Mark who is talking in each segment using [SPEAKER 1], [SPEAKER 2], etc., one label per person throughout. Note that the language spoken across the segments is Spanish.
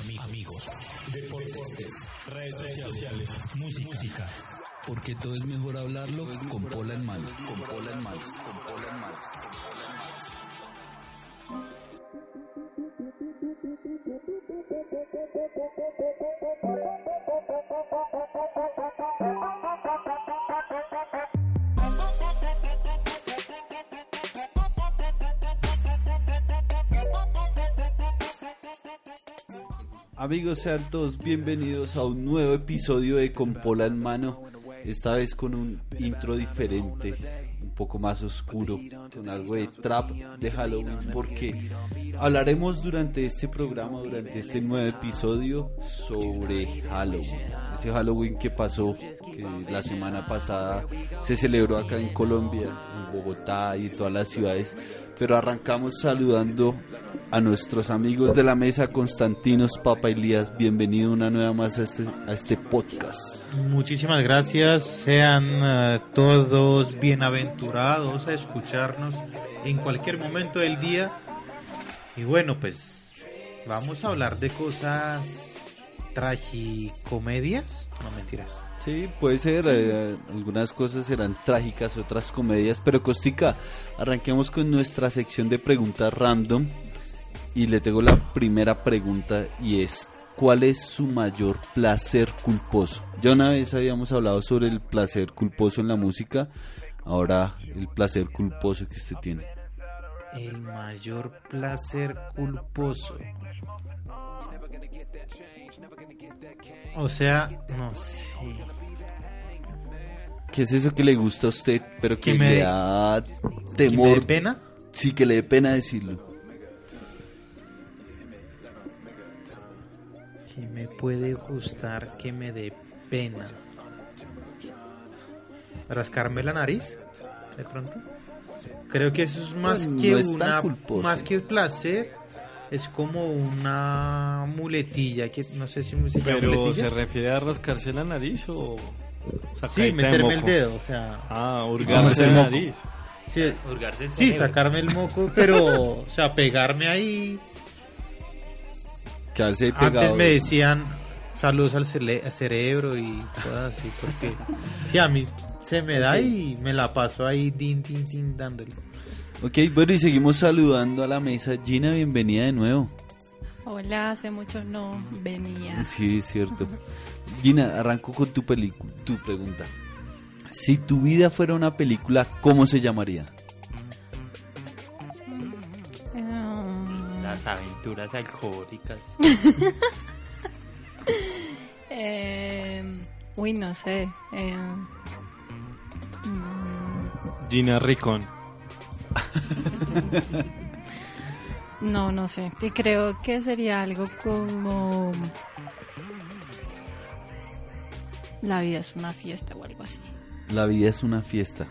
[SPEAKER 1] amigos, deportes, redes sociales, música. Porque todo es mejor hablarlo con Pola en mano. Con Pola en mano. Con Pola en mano.
[SPEAKER 2] Amigos, sean todos bienvenidos a un nuevo episodio de Con Pola en Mano. Esta vez con un intro diferente, un poco más oscuro, con algo de trap de Halloween, porque hablaremos durante este programa, durante este nuevo episodio, sobre Halloween. Ese Halloween que pasó, la semana pasada se celebró acá en Colombia, en Bogotá y en todas las ciudades pero arrancamos saludando a nuestros amigos de la mesa, Constantinos Papa Elías. Bienvenido una nueva más a este, a este podcast.
[SPEAKER 3] Muchísimas gracias. Sean eh, todos bienaventurados a escucharnos en cualquier momento del día. Y bueno, pues vamos a hablar de cosas tragicomedias. No mentiras.
[SPEAKER 2] Sí, puede ser. eh, algunas cosas serán trágicas, otras comedias. Pero Costica, arranquemos con nuestra sección de preguntas random. Y le tengo la primera pregunta y es, ¿cuál es su mayor placer culposo? Ya una vez habíamos hablado sobre el placer culposo en la música. Ahora el placer culposo que usted tiene.
[SPEAKER 3] El mayor placer culposo. O sea, no sé.
[SPEAKER 2] ¿Qué es eso que le gusta a usted, pero que,
[SPEAKER 3] Que me
[SPEAKER 2] le da
[SPEAKER 3] ¿Que me
[SPEAKER 2] temor?
[SPEAKER 3] dé pena?
[SPEAKER 2] Sí, que le dé pena decirlo.
[SPEAKER 3] Que me puede gustar que me dé pena. ¿Rascarme la nariz? De pronto. Creo que eso es más
[SPEAKER 2] Pues,
[SPEAKER 3] que
[SPEAKER 2] no es
[SPEAKER 3] una
[SPEAKER 2] culposo.
[SPEAKER 3] más que placer. Es como una muletilla que no sé si se llama
[SPEAKER 4] Pero
[SPEAKER 3] muletilla.
[SPEAKER 4] ¿se refiere a rascarse la nariz o
[SPEAKER 3] Sí, meterme el
[SPEAKER 4] moco?
[SPEAKER 3] dedo, o sea,
[SPEAKER 4] Ah,
[SPEAKER 2] Hurgarse el
[SPEAKER 4] la nariz.
[SPEAKER 3] sí,
[SPEAKER 5] Hurgarse el
[SPEAKER 3] sí,
[SPEAKER 5] cerebro.
[SPEAKER 3] sacarme el moco, pero o sea, pegarme ahí.
[SPEAKER 2] Quedarse ahí pegado.
[SPEAKER 3] Antes me decían saludos al cerebro y cosas así, porque sí, a mí se me da y me la paso ahí, din, din, din, dándole.
[SPEAKER 2] Ok, bueno, y seguimos saludando a la mesa. Gina, bienvenida de nuevo.
[SPEAKER 6] Hola, hace mucho no venía.
[SPEAKER 2] Sí, es cierto. Gina, arranco con tu, tu pregunta. Si tu vida fuera una película, ¿cómo se llamaría?
[SPEAKER 6] Um,
[SPEAKER 5] Las aventuras alcohólicas.
[SPEAKER 6] eh, uy, no sé. eh, mm,
[SPEAKER 4] Gina Ricón.
[SPEAKER 6] no, no sé. Y creo que sería algo como... La vida es una fiesta o algo así.
[SPEAKER 2] La vida es una fiesta.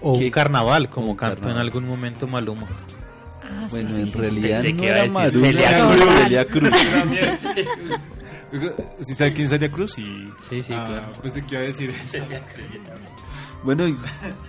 [SPEAKER 3] O
[SPEAKER 2] ¿Qué?
[SPEAKER 3] un carnaval, como
[SPEAKER 2] Un
[SPEAKER 3] cantó en algún momento Maluma.
[SPEAKER 6] Ah, sí,
[SPEAKER 2] Bueno,
[SPEAKER 6] sí,
[SPEAKER 2] en
[SPEAKER 6] sí, sí.
[SPEAKER 2] realidad no era
[SPEAKER 5] Celia
[SPEAKER 6] Cruz.
[SPEAKER 2] Celia Cruz.
[SPEAKER 7] ¿Sí sabe quién sería Cruz? Sí.
[SPEAKER 3] Sí, sí,
[SPEAKER 7] Ah,
[SPEAKER 3] claro.
[SPEAKER 7] Pensé que iba a decir eso.
[SPEAKER 2] Bueno, y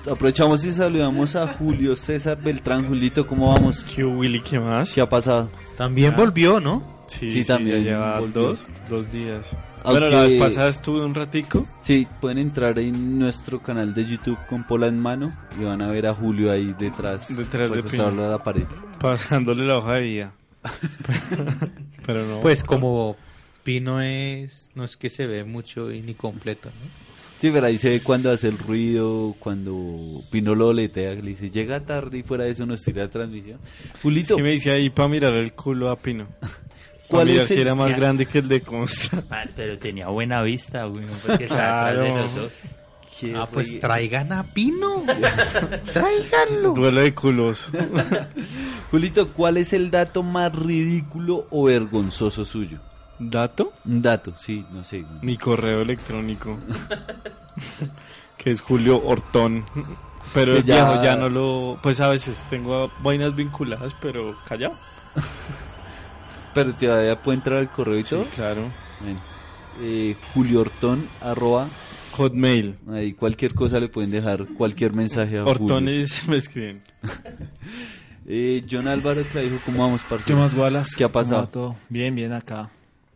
[SPEAKER 2] aprovechamos y saludamos a Julio César Beltrán. Julito, ¿cómo vamos?
[SPEAKER 4] ¿Qué Willy? ¿Qué más?
[SPEAKER 2] ¿Qué ha pasado?
[SPEAKER 3] También
[SPEAKER 4] Ah.
[SPEAKER 3] volvió, ¿no?
[SPEAKER 4] Sí,
[SPEAKER 2] Sí,
[SPEAKER 4] sí,
[SPEAKER 2] también
[SPEAKER 4] ya lleva dos, dos días.
[SPEAKER 2] Aunque-
[SPEAKER 4] Bueno, la vez pasada estuve un ratico.
[SPEAKER 2] Sí, pueden entrar en nuestro canal de YouTube con Pola en mano y van a ver a Julio ahí detrás,
[SPEAKER 4] Detrás de
[SPEAKER 2] a la pared.
[SPEAKER 4] pasándole la hoja de vida. Pero no.
[SPEAKER 3] Pues como Pino es, no es que se ve mucho y ni completo, ¿no?
[SPEAKER 2] Sí, pero ahí se ve cuando hace el ruido, cuando Pino lo letea, que le dice, llega tarde y fuera de eso nos tira la transmisión. Julito,
[SPEAKER 4] ¿Qué me decía ahí para mirar el culo a Pino?
[SPEAKER 2] ¿Cuál
[SPEAKER 4] mirar
[SPEAKER 2] es
[SPEAKER 4] si era más
[SPEAKER 5] Ya.
[SPEAKER 4] grande que el de Consta.
[SPEAKER 5] Ah, Pero tenía buena vista, güey. Porque estaba atrás de
[SPEAKER 4] Claro.
[SPEAKER 5] los dos.
[SPEAKER 2] qué
[SPEAKER 3] Ah, pues traigan a Pino. Tráiganlo.
[SPEAKER 4] Duelo de culos.
[SPEAKER 2] Julito, ¿cuál es el dato más ridículo o vergonzoso suyo?
[SPEAKER 4] ¿Dato?
[SPEAKER 2] Un dato, sí, no sé.
[SPEAKER 4] Mi correo electrónico. que es Julio Hortón. Pero
[SPEAKER 2] ya-
[SPEAKER 4] viejo ya no lo. Pues a veces tengo vainas vinculadas, pero callado.
[SPEAKER 2] Pero todavía puede entrar al correo y
[SPEAKER 4] Sí,
[SPEAKER 2] todo.
[SPEAKER 4] claro.
[SPEAKER 2] Bueno, eh, Julio Hortón, arroba,
[SPEAKER 4] Hotmail.
[SPEAKER 2] ahí cualquier cosa le pueden dejar, cualquier mensaje a Julio.
[SPEAKER 4] Me escriben.
[SPEAKER 2] Eh, John Álvaro Clavijo, ¿cómo vamos,
[SPEAKER 7] ¿Qué
[SPEAKER 2] parcero?
[SPEAKER 7] más, Wallace?
[SPEAKER 2] ¿Qué ha
[SPEAKER 7] ¿Cómo va
[SPEAKER 2] pasado?
[SPEAKER 7] todo? Bien, bien acá.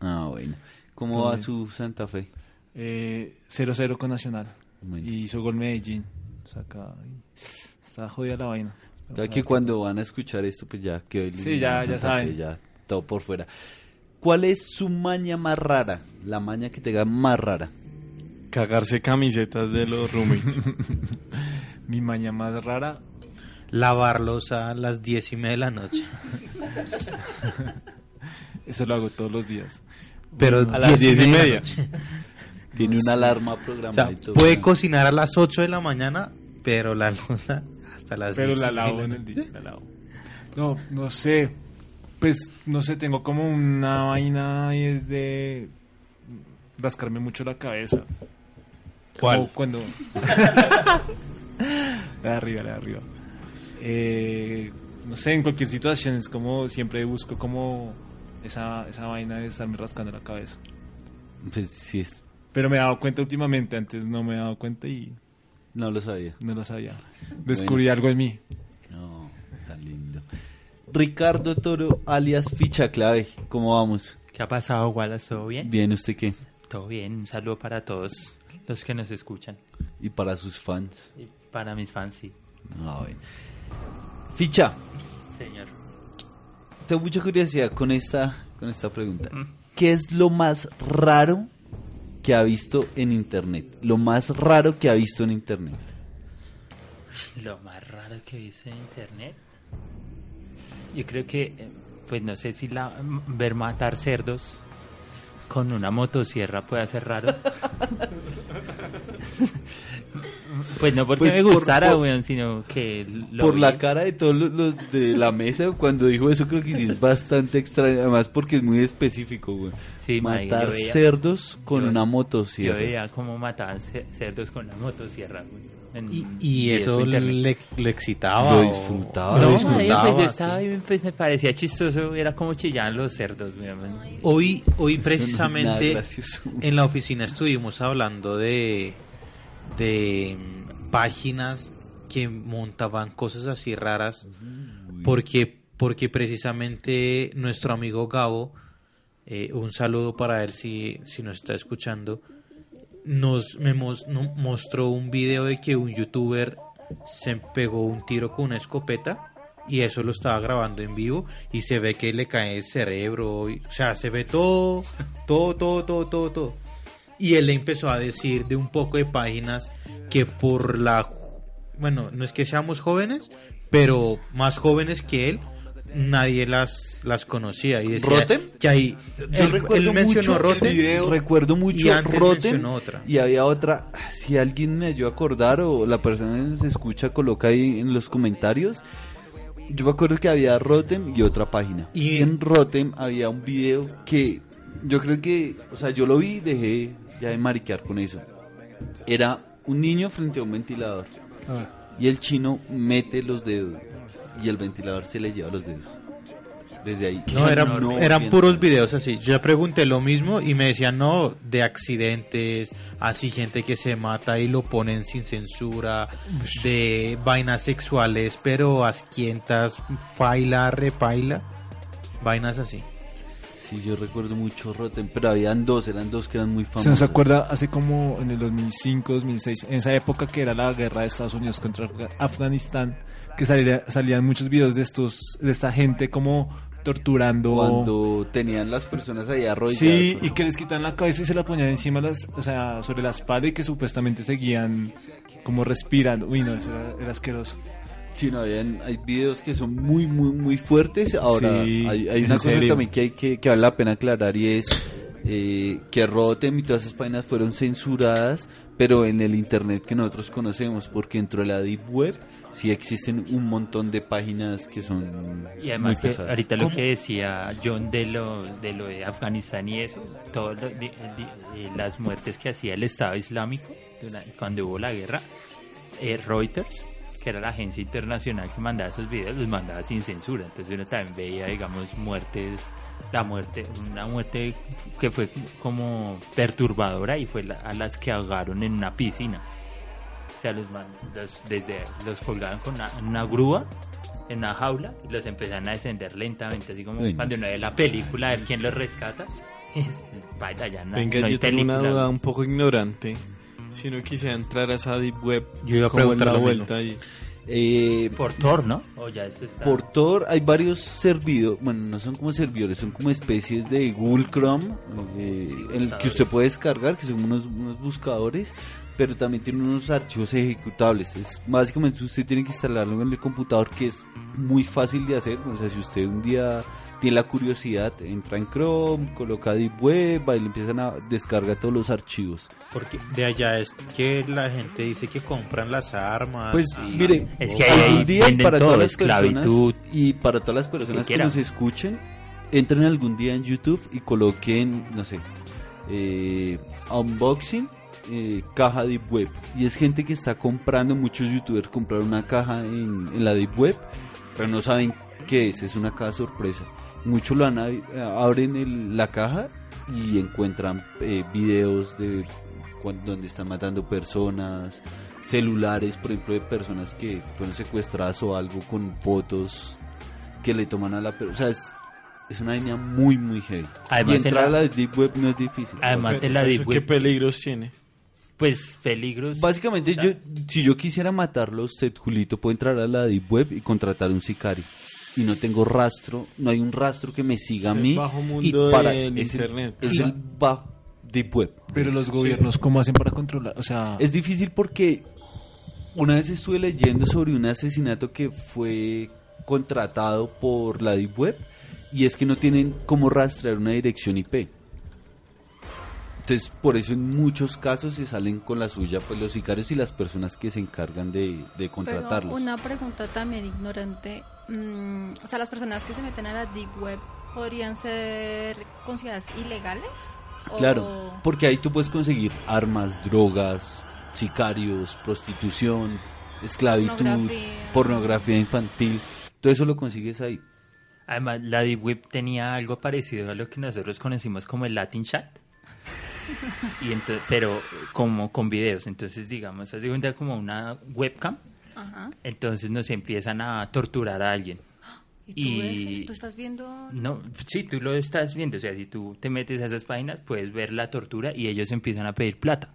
[SPEAKER 2] Ah, bueno. ¿Cómo va su Santa Fe?
[SPEAKER 7] Eh, 0-0 con Nacional.
[SPEAKER 2] Bueno.
[SPEAKER 7] Y hizo gol Medellín. O sea, acá está jodida la vaina.
[SPEAKER 2] Ya que cuando van a escuchar esto, pues ya quedó eliminado
[SPEAKER 7] Sí, ya- ya saben.
[SPEAKER 2] Fe, ya todo por fuera. ¿Cuál es su maña más rara? La maña que tenga más rara.
[SPEAKER 4] Cagarse camisetas de los roommates.
[SPEAKER 7] Mi maña más rara.
[SPEAKER 3] Lavarlos a las diez y media de la noche.
[SPEAKER 7] Eso lo hago todos los días.
[SPEAKER 3] Pero
[SPEAKER 4] A las diez y
[SPEAKER 3] de la
[SPEAKER 4] media.
[SPEAKER 2] Tiene una alarma
[SPEAKER 3] O sea,
[SPEAKER 2] programada y todo.
[SPEAKER 3] puede cocinar a las 8 de la mañana, pero la loza hasta las
[SPEAKER 7] Pero
[SPEAKER 3] 10
[SPEAKER 7] la
[SPEAKER 3] y
[SPEAKER 7] lavo en el día. La lavo. No, no sé. Pues, no sé, tengo como una vaina y es de rascarme mucho la cabeza.
[SPEAKER 3] ¿Cuál?
[SPEAKER 7] Como cuando... la de arriba, la de arriba. Eh, no sé, en cualquier situación es como siempre busco como esa, esa vaina de estarme rascando la cabeza.
[SPEAKER 2] Pues sí, es,
[SPEAKER 7] Pero me he dado cuenta últimamente, antes no me he dado cuenta y
[SPEAKER 2] no lo sabía.
[SPEAKER 7] no lo sabía. Descubrí algo en mí.
[SPEAKER 2] No, tan lindo. Ricardo Toro, alias Ficha Clave. ¿Cómo vamos?
[SPEAKER 5] ¿Qué ha pasado, Wallace? ¿Todo bien?
[SPEAKER 2] Bien, ¿usted qué?
[SPEAKER 5] Todo bien. Un saludo para todos los que nos escuchan.
[SPEAKER 2] Y para sus fans.
[SPEAKER 5] Y para mis fans, sí.
[SPEAKER 2] Ah, bueno. Ficha,
[SPEAKER 5] Señor.
[SPEAKER 2] Tengo mucha curiosidad con esta, con esta pregunta. ¿Qué es lo más raro que ha visto en internet? Lo más raro que ha visto en internet.
[SPEAKER 5] Lo más raro que he visto en internet. Yo creo que, eh, pues no sé si la ver matar cerdos con una motosierra puede ser raro. pues no porque
[SPEAKER 2] Pues
[SPEAKER 5] me gustara,
[SPEAKER 2] por-
[SPEAKER 5] weón, sino que lo
[SPEAKER 2] Por
[SPEAKER 5] vi.
[SPEAKER 2] la cara de todos los, los de la mesa cuando dijo eso creo que sí es bastante extraño, además porque es muy específico, güey.
[SPEAKER 5] Sí, marica,
[SPEAKER 2] Matar
[SPEAKER 5] yo veía-
[SPEAKER 2] cerdos con
[SPEAKER 5] yo-
[SPEAKER 2] una
[SPEAKER 5] Yo
[SPEAKER 2] motosierra.
[SPEAKER 5] veía cómo mataban ce- cerdos con una motosierra, güey. en
[SPEAKER 3] Y, eso le, le excitaba.
[SPEAKER 2] Lo disfrutaba.
[SPEAKER 3] o
[SPEAKER 2] Lo
[SPEAKER 5] No,
[SPEAKER 2] disfrutaba,
[SPEAKER 5] pues yo estaba pues me parecía chistoso, era como chillaban los cerdos, weón.
[SPEAKER 3] Hoy, hoy
[SPEAKER 2] no
[SPEAKER 3] precisamente en la oficina estuvimos hablando de, de mm, páginas que montaban cosas así raras porque, porque precisamente nuestro amigo Gabo, eh, un saludo para él si, si nos está escuchando, nos me mos- no- mostró un video de que un youtuber se pegó un tiro con una escopeta y eso lo estaba grabando en vivo y se ve que le cae el cerebro, y- o sea, se ve todo, todo, todo, todo, todo, todo. Y él le empezó a decir de un poco de páginas que por la, bueno, no es que seamos jóvenes, pero más jóvenes que él, nadie las, las conocía. Y decía
[SPEAKER 2] ¿Rotem?
[SPEAKER 3] Que hay,
[SPEAKER 2] Yo
[SPEAKER 3] él,
[SPEAKER 2] recuerdo
[SPEAKER 3] él mencionó
[SPEAKER 2] mucho
[SPEAKER 3] Rotem
[SPEAKER 2] el video, recuerdo mucho
[SPEAKER 3] y antes
[SPEAKER 2] Rotem
[SPEAKER 3] mencionó otra.
[SPEAKER 2] y había otra, si alguien me ayuda a acordar o la persona que nos escucha coloca ahí en los comentarios. Yo me acuerdo que había Rotem y otra página.
[SPEAKER 3] Y-
[SPEAKER 2] Y en Rotem había un video que yo creo que, o sea, yo lo vi y dejé ya de mariquear con eso. Era un niño frente a un ventilador
[SPEAKER 7] Ah,
[SPEAKER 2] y el mete los dedos y el ventilador se le lleva los dedos. Desde ahí.
[SPEAKER 3] No, eran,
[SPEAKER 2] No,
[SPEAKER 3] eran puros videos así. Yo pregunté lo mismo y me decían, no, de accidentes, así gente que se mata y lo ponen sin censura, de vainas sexuales, pero asquientas, paila, repaila, vainas así.
[SPEAKER 2] Sí, yo recuerdo mucho Rotten, pero habían dos, eran dos que eran muy famosos.
[SPEAKER 7] ¿Se nos acuerda hace como en el 2005, 2006, en esa época que era la guerra de Estados Unidos contra Afga- Afganistán, que salía- salían muchos videos de estos, de esta gente como torturando.
[SPEAKER 2] Cuando tenían las personas ahí arrolladas.
[SPEAKER 7] Sí, y que les quitan la cabeza y se la ponían encima, las, o sea, sobre la espalda y que supuestamente seguían como respirando. Uy, no, eso era, era asqueroso.
[SPEAKER 2] Sí, no, habían, hay videos que son muy, muy, muy fuertes. Ahora,
[SPEAKER 7] Sí,
[SPEAKER 2] hay, hay una cosa
[SPEAKER 7] serio.
[SPEAKER 2] también que, hay que, que vale la pena aclarar y es eh, que Rotten y todas esas páginas fueron censuradas, pero en el Internet que nosotros conocemos, porque dentro de la Deep Web sí existen un montón de páginas que son
[SPEAKER 5] Y además
[SPEAKER 2] muy
[SPEAKER 5] que ahorita lo que decía John de lo de lo de Afganistán y eso, todo lo- di- di- eh, las muertes que hacía el Estado Islámico dura- cuando hubo la guerra, eh, Reuters, que era la agencia internacional que mandaba esos videos, los mandaba sin censura, entonces uno también veía, digamos, muertes, la muerte, una muerte que fue como perturbadora y fue la- a las que ahogaron en una piscina. O sea, los, los- desde los colgaban con una, una grúa en una jaula y los empiezan a descender lentamente, así como
[SPEAKER 2] Uy,
[SPEAKER 5] cuando uno ve la película, a ver quién los rescata. Es, baila, ya no,
[SPEAKER 4] Venga,
[SPEAKER 5] no
[SPEAKER 4] yo tengo una duda un poco ignorante. Si uno quisiera entrar a esa deep web,
[SPEAKER 3] Yo iba a
[SPEAKER 4] ¿cómo es
[SPEAKER 3] preguntar
[SPEAKER 4] la vuelta ahí?
[SPEAKER 2] Eh,
[SPEAKER 5] Por Tor, ¿no? O ya eso está...
[SPEAKER 2] Por Tor hay varios servidores, bueno, no son como servidores, son como especies de Google Chrome eh, en el que usted puede descargar, que son unos, unos buscadores, pero también tiene unos archivos ejecutables. Es básicamente usted tiene que instalarlo en el computador, que es muy fácil de hacer. O sea, si usted un día tiene la curiosidad, entra en Chrome, coloca Deep Web, ahí le empiezan a descargar todos los archivos.
[SPEAKER 3] Porque de allá es que la gente dice que compran las armas.
[SPEAKER 2] Pues
[SPEAKER 3] y-
[SPEAKER 2] mire,
[SPEAKER 5] Es que
[SPEAKER 2] en día y para
[SPEAKER 5] todo,
[SPEAKER 2] todas las personas y para todas las personas que nos escuchen, entren algún día en YouTube y coloquen, no sé, eh, unboxing eh, caja Deep Web y es gente que está comprando, muchos youtubers compraron una caja en, en la Deep Web, pero no saben qué es, es una caja sorpresa. Muchos lo han, abren el- la caja y encuentran eh, videos de cuan- donde están matando personas, celulares, por ejemplo, de personas que fueron secuestradas o algo con fotos que le toman a la persona. O sea, es, es una línea muy, muy heavy.
[SPEAKER 5] Además,
[SPEAKER 2] y
[SPEAKER 5] en
[SPEAKER 2] entrar
[SPEAKER 5] la-
[SPEAKER 2] a la Deep Web no es difícil.
[SPEAKER 5] Además en la
[SPEAKER 4] ¿eso
[SPEAKER 5] deep
[SPEAKER 4] ¿Qué
[SPEAKER 5] web,
[SPEAKER 4] peligros tiene?
[SPEAKER 5] pues peligros...
[SPEAKER 2] Básicamente, yo, si yo quisiera matarlo usted, Julito, puedo entrar a la Deep Web y contratar un sicario. Y no tengo rastro, no hay un rastro que me siga a
[SPEAKER 4] Es el
[SPEAKER 2] mí.
[SPEAKER 4] bajo
[SPEAKER 2] y
[SPEAKER 4] mundo
[SPEAKER 2] para,
[SPEAKER 4] del
[SPEAKER 2] es el-
[SPEAKER 4] internet.
[SPEAKER 2] es el bajo Deep Web.
[SPEAKER 7] Pero los gobiernos, ¿cómo hacen para controlar? O sea,
[SPEAKER 2] Es difícil porque una vez estuve leyendo sobre un asesinato que fue contratado por la Deep Web y es que no tienen cómo rastrear una dirección IP. Entonces, por eso en muchos casos se salen con la suya pues los sicarios y las personas que se encargan de, de
[SPEAKER 6] Pero
[SPEAKER 2] contratarlos.
[SPEAKER 6] una pregunta también ignorante. mm, o sea, las personas que se meten a la Deep Web podrían ser consideradas ilegales. ¿O-
[SPEAKER 2] Claro, porque ahí tú puedes conseguir armas, drogas, sicarios, prostitución, esclavitud,
[SPEAKER 6] Pornografía.
[SPEAKER 2] pornografía infantil. Todo eso lo consigues ahí.
[SPEAKER 5] Además, la Deep Web tenía algo parecido a lo que nosotros conocimos como el Latin Chat. Y ento- pero como con videos. Entonces, digamos, haz de cuenta como una webcam.
[SPEAKER 6] Ajá.
[SPEAKER 5] Entonces nos empiezan a torturar a alguien.
[SPEAKER 6] ¿Y tú,
[SPEAKER 5] Y-
[SPEAKER 6] ves? ¿Tú estás viendo?
[SPEAKER 5] No, sí, tú lo estás viendo. O sea, si tú te metes a esas páginas, puedes ver la tortura y ellos empiezan a pedir plata.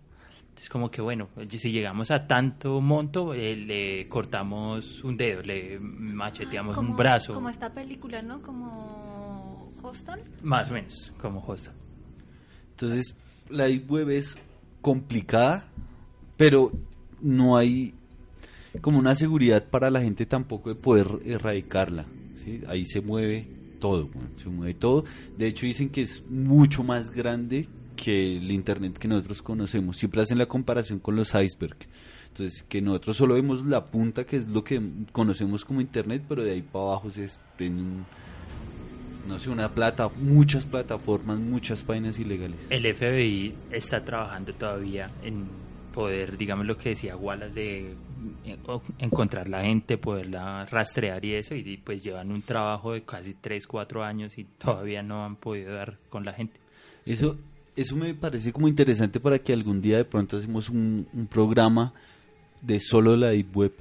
[SPEAKER 5] Entonces, como que bueno, si llegamos a tanto monto, eh, le cortamos un dedo, le macheteamos un brazo.
[SPEAKER 6] Como esta película, ¿no? Como Hostel.
[SPEAKER 5] Más o menos, como Josta.
[SPEAKER 2] Entonces, la Deep Web es complicada, pero no hay como una seguridad para la gente tampoco de poder erradicarla. ¿sí? Ahí se mueve todo, se mueve todo. De hecho, dicen que es mucho más grande que el Internet que nosotros conocemos. Siempre hacen la comparación con los icebergs. Entonces, que nosotros solo vemos la punta, que es lo que conocemos como Internet, pero de ahí para abajo se desprende un- no sé, una plata, muchas plataformas, muchas páginas ilegales.
[SPEAKER 5] El FBI está trabajando todavía en poder, digamos lo que decía Wallace, de eh, encontrar la gente, poderla rastrear y eso, y pues llevan un trabajo de casi 3, 4 años y todavía no han podido dar con la gente.
[SPEAKER 2] Eso, eso me parece como interesante para que algún día de pronto hacemos un, un programa de solo la Deep Web,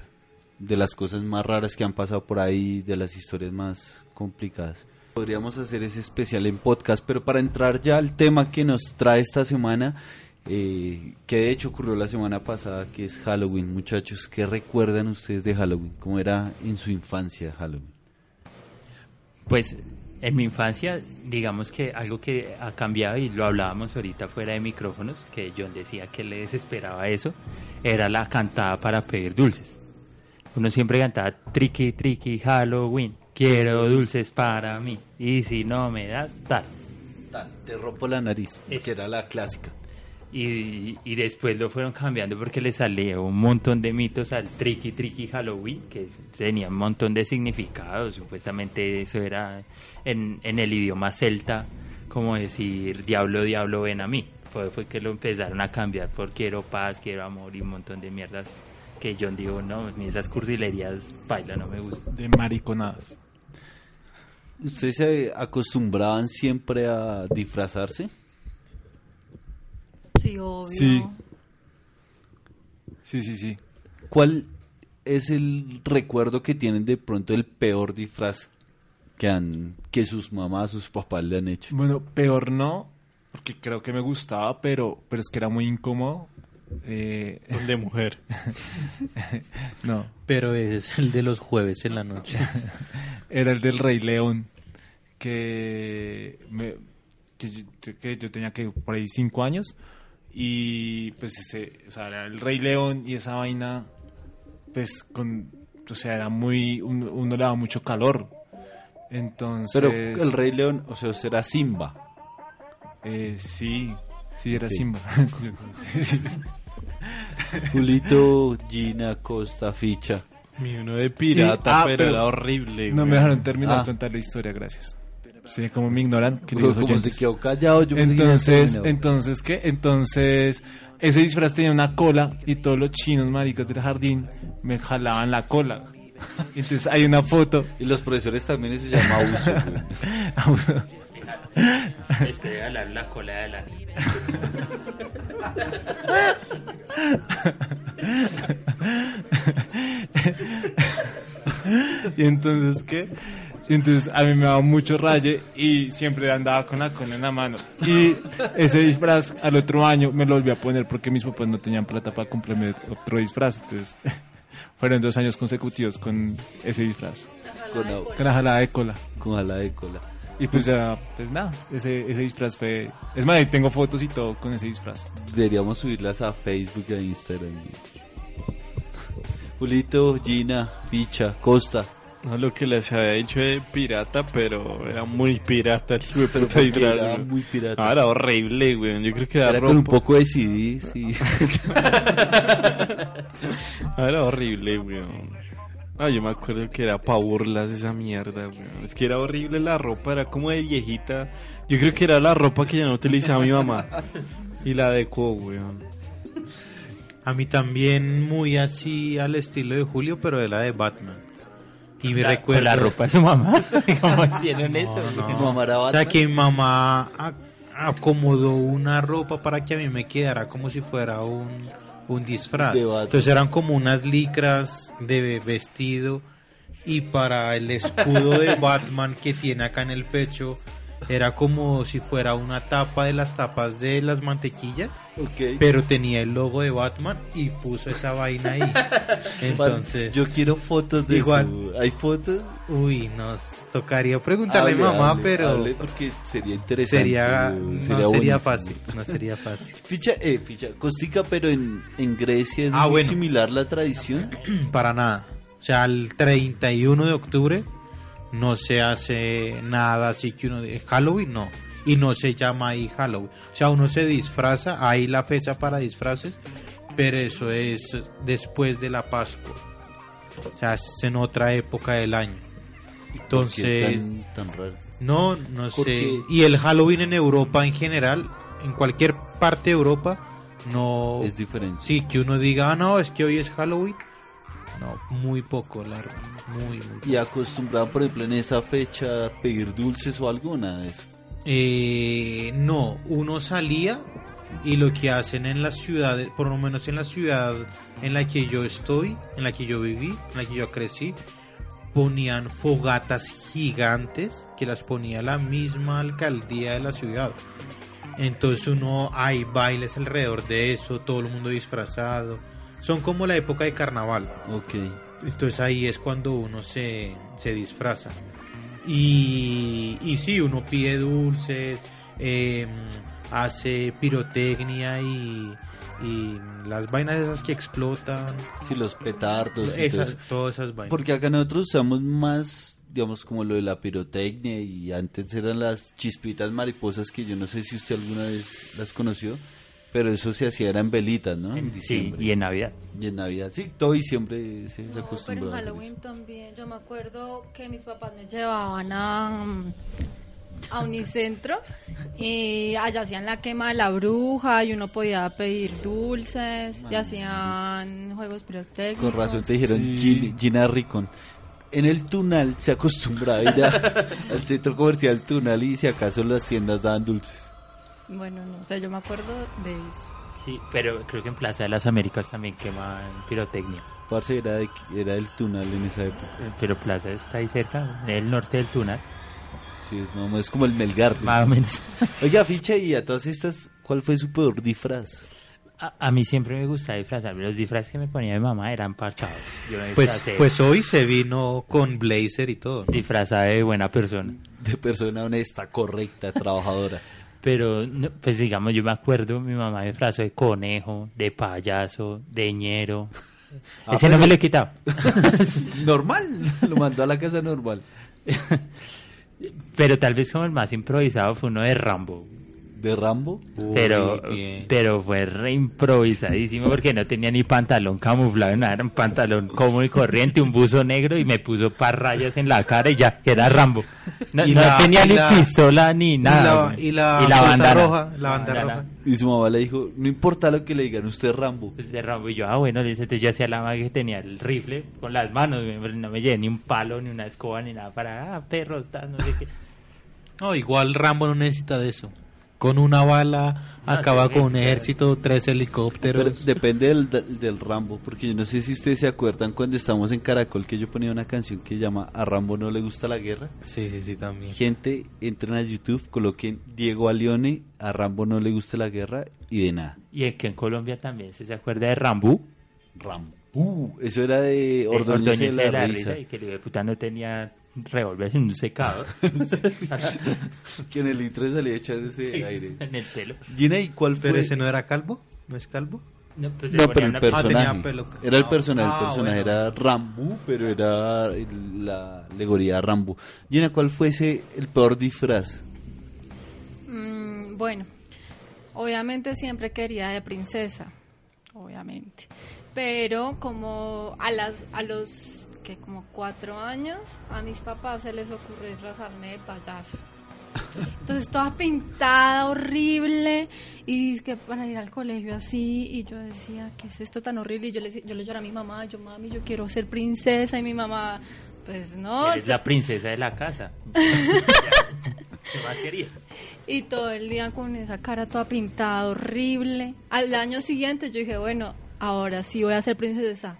[SPEAKER 2] de las cosas más raras que han pasado por ahí, de las historias más complicadas. Podríamos hacer ese especial en podcast, pero para entrar ya al tema que nos trae esta semana, eh, que de hecho ocurrió la semana pasada, que es Halloween. Muchachos, ¿qué recuerdan ustedes de Halloween? ¿Cómo era en su infancia Halloween?
[SPEAKER 5] Pues en mi infancia, digamos que algo que ha cambiado y lo hablábamos ahorita fuera de micrófonos, que John decía que le desesperaba eso, era la cantada para pedir dulces. Uno siempre cantaba tricky, tricky, Halloween, quiero dulces para mí, y si no me das, tal.
[SPEAKER 2] Tal, te rompo la nariz,
[SPEAKER 5] Es-
[SPEAKER 2] que era la clásica.
[SPEAKER 5] Y, y después lo fueron cambiando porque le salió un montón de mitos al Tricky Tricky Halloween, que tenía un montón de significados. Supuestamente eso era en, en el idioma celta, como decir Diablo, Diablo, ven a mí. Fue, fue que lo empezaron a cambiar por quiero paz, quiero amor y un montón de mierdas que John dijo, no, ni esas cursilerías, baila, no me gusta.
[SPEAKER 7] de mariconadas.
[SPEAKER 2] ¿Ustedes se acostumbraban siempre a disfrazarse?
[SPEAKER 6] Sí, obvio.
[SPEAKER 7] Sí. Sí, sí, sí.
[SPEAKER 2] ¿Cuál es el recuerdo que tienen de pronto el peor disfraz que han que sus mamás, sus papás le han hecho?
[SPEAKER 7] Bueno, peor no, porque creo que me gustaba, pero, pero es que era muy incómodo. Eh,
[SPEAKER 4] De mujer.
[SPEAKER 7] no,
[SPEAKER 3] Pero es el de los jueves en la noche.
[SPEAKER 7] era el del Rey León, que, me- que, yo, que yo tenía que por ahí cinco años, y pues ese, o sea, era el Rey León y esa vaina, pues con, o sea, era muy, uno, uno le daba mucho calor. Entonces,
[SPEAKER 2] Pero el Rey León, o sea, será Simba.
[SPEAKER 7] eh, sí, sí, era. Simba.
[SPEAKER 2] Julito, Gina, Costa, Ficha.
[SPEAKER 4] Mi uno de pirata,
[SPEAKER 7] Y- ah,
[SPEAKER 4] pero,
[SPEAKER 7] pero-
[SPEAKER 4] era horrible.
[SPEAKER 7] No
[SPEAKER 4] güey.
[SPEAKER 7] me dejaron terminar
[SPEAKER 2] Ah.
[SPEAKER 7] contar la historia, gracias. Sí, como me ignoran,
[SPEAKER 2] Como se
[SPEAKER 7] oyentes.
[SPEAKER 2] quedó callado, yo pensé que ya
[SPEAKER 7] Entonces, entonces, ¿qué? Entonces, ese disfraz tenía una cola y todos los chinos maricas del jardín me jalaban la cola. Entonces hay una foto.
[SPEAKER 2] Y los profesores también eso se llama abuso.
[SPEAKER 5] Este, a la, la cola de la...
[SPEAKER 7] y entonces, ¿qué? Y entonces a mí me daba mucho raye y siempre andaba con la cola en la mano. Y ese disfraz al otro año me lo volví a poner porque mis papás no tenían plata para comprarme otro disfraz. Entonces fueron dos años consecutivos con ese disfraz.
[SPEAKER 2] con,
[SPEAKER 7] Con la jalada de cola.
[SPEAKER 2] con jala de cola.
[SPEAKER 7] Y pues ya, pues nada, ese, ese disfraz fue... Es más, ahí tengo fotos y todo con ese disfraz.
[SPEAKER 2] Deberíamos subirlas a Facebook y a Instagram. Julito, Gina, Ficha, Costa.
[SPEAKER 4] No lo que les había dicho de pirata, pero era muy pirata el disfraz,
[SPEAKER 2] era
[SPEAKER 4] güey.
[SPEAKER 2] muy pirata.
[SPEAKER 4] Ah, era horrible, güey. Yo creo que era,
[SPEAKER 2] Era con un poco de CD, sí.
[SPEAKER 4] Ah, era horrible, güey. Ah, yo me acuerdo que era pa' burlas esa mierda, güey. Es que era horrible la ropa, era como de viejita. Yo creo que era la ropa que ya no utilizaba mi mamá. Y la adecuó, güey.
[SPEAKER 3] A mí también muy así al estilo de Julio, pero de la de Batman. Y me
[SPEAKER 5] La-
[SPEAKER 3] recuerdo
[SPEAKER 5] la ropa de su mamá. ¿Cómo hicieron eso?
[SPEAKER 3] No,
[SPEAKER 2] Su
[SPEAKER 3] no.
[SPEAKER 2] mamá era
[SPEAKER 3] O sea
[SPEAKER 2] Batman.
[SPEAKER 3] que mi mamá acomodó una ropa para que a mí me quedara como si fuera un, un disfraz. Entonces eran como unas licras de vestido y para el escudo de Batman que tiene acá en el pecho era como si fuera una tapa de las tapas de las mantequillas,
[SPEAKER 2] Ok.
[SPEAKER 3] pero tenía el logo de Batman y puso esa vaina ahí. Entonces,
[SPEAKER 2] Yo quiero fotos de
[SPEAKER 3] Igual.
[SPEAKER 2] ¿Hay fotos?
[SPEAKER 3] uy, nos tocaría preguntarle
[SPEAKER 2] Hable,
[SPEAKER 3] a mamá,
[SPEAKER 2] hable,
[SPEAKER 3] pero
[SPEAKER 2] hable, porque sería interesante.
[SPEAKER 3] sería, no sería fácil, no sería fácil.
[SPEAKER 2] Ficha, eh, ficha, Costica, pero en, en Grecia es
[SPEAKER 3] Ah,
[SPEAKER 2] muy
[SPEAKER 3] bueno.
[SPEAKER 2] similar la tradición.
[SPEAKER 3] Para nada. O sea, el 31 de octubre no se hace nada así que uno de Halloween, no. Y no se llama ahí Halloween. O sea, uno se disfraza, hay la fecha para disfraces, pero eso es después de la Pascua. O sea, es en otra época del año.
[SPEAKER 2] ¿Por qué
[SPEAKER 3] Entonces,
[SPEAKER 2] tan, tan raro.
[SPEAKER 3] no, no sé. Y el Halloween en Europa en general, en cualquier parte de Europa, no...
[SPEAKER 2] Es diferente.
[SPEAKER 3] Sí, que uno diga, ah, no, es que hoy es Halloween. No, muy poco, largo. Muy, muy poco.
[SPEAKER 2] Y acostumbraban, por ejemplo, en esa fecha a pedir dulces o alguna de eso.
[SPEAKER 3] Eh, no, uno salía y lo que hacen en las ciudades, por lo menos en la ciudad en la que yo estoy, en la que yo viví, en la que yo crecí, ponían fogatas gigantes que las ponía la misma alcaldía de la ciudad. Entonces uno hay bailes alrededor de eso, todo el mundo disfrazado. Son como la época de carnaval.
[SPEAKER 2] Ok.
[SPEAKER 3] Entonces ahí es cuando uno se, se disfraza. Y, y sí, uno pide dulces, eh, hace pirotecnia y, y las vainas esas que explotan.
[SPEAKER 2] Sí, los petardos
[SPEAKER 3] Esas, todas esas vainas.
[SPEAKER 2] Porque acá nosotros usamos más, digamos, como lo de la pirotecnia y antes eran las chispitas mariposas que yo no sé si usted alguna vez las conoció, pero eso se hacía era en velitas, ¿no? En
[SPEAKER 5] Sí,
[SPEAKER 2] diciembre.
[SPEAKER 5] y en Navidad.
[SPEAKER 2] Y en Navidad, sí, todo diciembre se, se
[SPEAKER 6] No, pero en Halloween también. Yo me acuerdo que mis papás me llevaban a, mm, a Unicentro y allá hacían la quema de la bruja y uno podía pedir dulces y hacían juegos pirotécnicos.
[SPEAKER 2] Con razón te dijeron
[SPEAKER 7] Sí.
[SPEAKER 2] Gin- Gina Ricón. En el Tunal se acostumbraba a ir a- al centro comercial Tunal y si acaso las tiendas daban dulces.
[SPEAKER 6] Bueno, no, o sea, yo me acuerdo de eso.
[SPEAKER 5] Sí, pero creo que en Plaza de las Américas también queman pirotecnia.
[SPEAKER 2] Parce, era, de- era del Tunal en esa época.
[SPEAKER 5] Pero Plaza está ahí cerca, en el norte del Tunal,
[SPEAKER 2] Sí, es, o menos como el Melgar.
[SPEAKER 5] más o menos.
[SPEAKER 2] Oiga, ficha, y a todas estas, ¿cuál fue su peor disfraz?
[SPEAKER 5] A, a mí siempre me gustaba disfrazarme. Los disfraces que me ponía mi mamá eran parchados. Yo me
[SPEAKER 3] Pues,
[SPEAKER 5] disfracé-
[SPEAKER 3] pues hoy se vino con blazer y todo. ¿no?
[SPEAKER 5] disfrazada de buena persona.
[SPEAKER 2] De persona honesta, correcta, trabajadora.
[SPEAKER 5] Pero, no, pues digamos, yo me acuerdo, mi mamá me disfrazó de conejo, de payaso, de ñero.
[SPEAKER 2] Ah,
[SPEAKER 5] Ese no
[SPEAKER 2] pero-
[SPEAKER 5] me lo he quitado.
[SPEAKER 2] normal, lo mandó a la casa normal.
[SPEAKER 5] Pero tal vez como el más improvisado fue uno de Rambo.
[SPEAKER 2] ¿De Rambo?
[SPEAKER 5] pero,
[SPEAKER 3] bien.
[SPEAKER 5] pero fue re improvisadísimo porque no tenía ni pantalón camuflado, nada, era un pantalón común y corriente, un buzo negro y me puso par rayas en la cara y ya, que era Rambo. No,
[SPEAKER 3] Y
[SPEAKER 5] no
[SPEAKER 3] la-
[SPEAKER 5] tenía
[SPEAKER 3] y
[SPEAKER 5] ni
[SPEAKER 3] la-
[SPEAKER 5] pistola ni nada.
[SPEAKER 3] y la, y la,
[SPEAKER 5] bandana.
[SPEAKER 3] roja, la bandana roja.
[SPEAKER 2] Y su mamá le dijo, no importa lo que le digan, usted es Rambo.
[SPEAKER 5] Pues de Rambo y yo, ah, bueno, le dice, entonces yo hacía la magia que tenía el rifle con las manos, no me llevé ni un palo, ni una escoba, ni nada para, ah, perros, tal, no sé qué.
[SPEAKER 3] No, igual Rambo no necesita de eso. Con una bala
[SPEAKER 5] No,
[SPEAKER 3] acaba con un ejército, tres
[SPEAKER 2] Pero
[SPEAKER 3] helicópteros.
[SPEAKER 2] depende del, del Rambo, porque yo no sé si ustedes se acuerdan cuando estamos en Caracol que yo ponía una canción que llama A Rambo no le gusta la guerra.
[SPEAKER 3] Sí, sí, sí, también.
[SPEAKER 2] Gente, entren a YouTube, coloquen Diego Alione, a Rambo no le gusta la guerra y de nada.
[SPEAKER 5] Y es que en Colombia también se, se acuerda de Rambo,
[SPEAKER 2] Rambo. Uh, eso era de
[SPEAKER 5] de
[SPEAKER 2] Ordóñez de la, Risa.
[SPEAKER 5] y que el hijo de puta no tenía revólver en un secador
[SPEAKER 2] que en el intro salía echando ese
[SPEAKER 5] Sí,
[SPEAKER 2] aire.
[SPEAKER 5] en el pelo.
[SPEAKER 2] Gina, ¿y cuál fue?
[SPEAKER 3] Pero ese no era calvo, ¿no es calvo?
[SPEAKER 5] No, pues se
[SPEAKER 2] No, pero el
[SPEAKER 5] una-
[SPEAKER 2] personaje.
[SPEAKER 3] tenía pelo.
[SPEAKER 2] Era el
[SPEAKER 3] Ah,
[SPEAKER 2] personaje, el
[SPEAKER 3] ah,
[SPEAKER 2] personaje
[SPEAKER 3] bueno.
[SPEAKER 2] era Rambo, pero era la alegoría de Rambo. Gina, ¿cuál fue ese, el peor disfraz?
[SPEAKER 6] Mm, bueno, obviamente siempre quería de princesa, obviamente. Pero como a las a los que como cuatro años a mis papás se les ocurrió disfrazarme de payaso. Entonces toda pintada, horrible, y que para ir al colegio así, y yo decía, ¿qué es esto tan horrible? Y yo le, yo le lloré a mi mamá, yo mami, yo quiero ser princesa, y mi mamá, pues no,
[SPEAKER 5] Eres la princesa de la casa. ¿Qué más querías?
[SPEAKER 6] Y todo el día con esa cara toda pintada, horrible. Al año siguiente yo dije, bueno, ahora sí voy a ser princesa.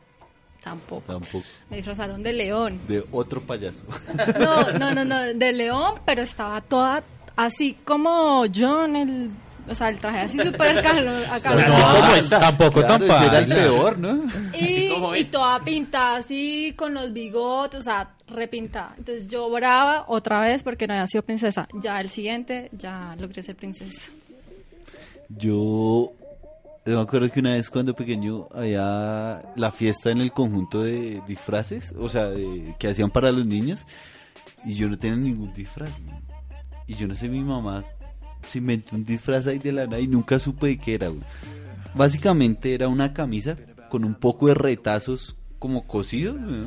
[SPEAKER 6] Tampoco.
[SPEAKER 2] Tampoco.
[SPEAKER 6] Me disfrazaron de león.
[SPEAKER 2] De otro payaso.
[SPEAKER 6] No, no, no, no, de león, pero estaba toda así como John, el, o sea, el traje así súper caro. acá
[SPEAKER 5] No.
[SPEAKER 3] Tampoco
[SPEAKER 2] Claro,
[SPEAKER 3] tan
[SPEAKER 2] ese era el peor, ¿no?
[SPEAKER 6] Y, y toda pintada así, con los bigotes, o sea, repintada. Entonces yo brava otra vez porque no había sido princesa. Ya el siguiente, ya logré ser princesa.
[SPEAKER 2] Yo yo me acuerdo que una vez cuando pequeño había la fiesta en el conjunto de disfraces, o sea, de- que hacían para los niños, y yo no tenía ningún disfraz. Y yo no sé, mi mamá se inventó un disfraz ahí de la nada y nunca supe de qué era. Básicamente era una camisa con un poco de retazos como cosidos, ¿no?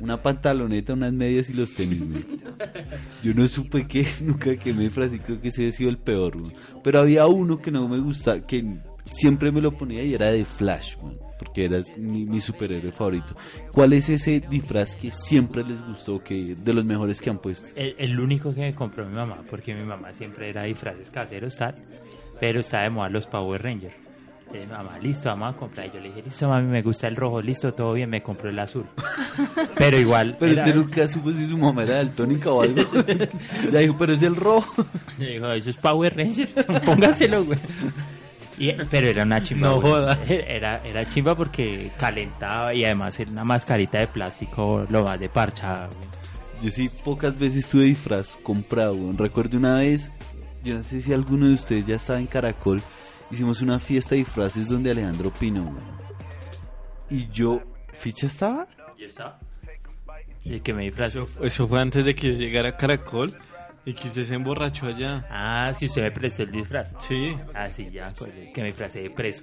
[SPEAKER 2] una pantaloneta, unas medias y los tenis. Yo no supe qué, nunca que me disfrazé, creo que ese ha sido el peor. Pero había uno que no me gustaba, que siempre me lo ponía y era de Flash, güey, porque era mi, mi superhéroe favorito. ¿Cuál es ese disfraz que siempre les gustó, que de los mejores que han puesto?
[SPEAKER 5] El, el único que me compró mi mamá, porque mi mamá siempre era disfraces caseros, tal, pero está de moda los Power Rangers. Entonces, mi mamá, listo, vamos a comprar. Y yo le dije, listo, mami, me gusta el rojo, listo, todo bien, me compró el azul. Pero igual.
[SPEAKER 2] Pero
[SPEAKER 5] era-
[SPEAKER 2] usted nunca supo si su mamá era daltónica o algo. ya dijo, pero es el rojo.
[SPEAKER 5] Le dijo, eso es Power Rangers, póngaselo, güey. Y- pero era una chimba.
[SPEAKER 3] No joda.
[SPEAKER 5] Era, era chimba porque calentaba y además era una mascarita de plástico, lo más de parchada. güey.
[SPEAKER 2] Yo sí, pocas veces tuve disfraz comprado. Recuerdo una vez, yo no sé si alguno de ustedes ya estaba en Caracol, hicimos una fiesta de disfraces donde Alejandro Pino. Y yo, ¿ficha estaba?
[SPEAKER 5] ¿Y estaba? Y el que me disfrazó.
[SPEAKER 4] Eso fue antes de que yo llegara a Caracol y que usted se emborrachó allá.
[SPEAKER 5] Ah, si usted me prestó el disfraz.
[SPEAKER 4] Sí.
[SPEAKER 5] Ah, sí, ya, pues, que me disfracé de preso.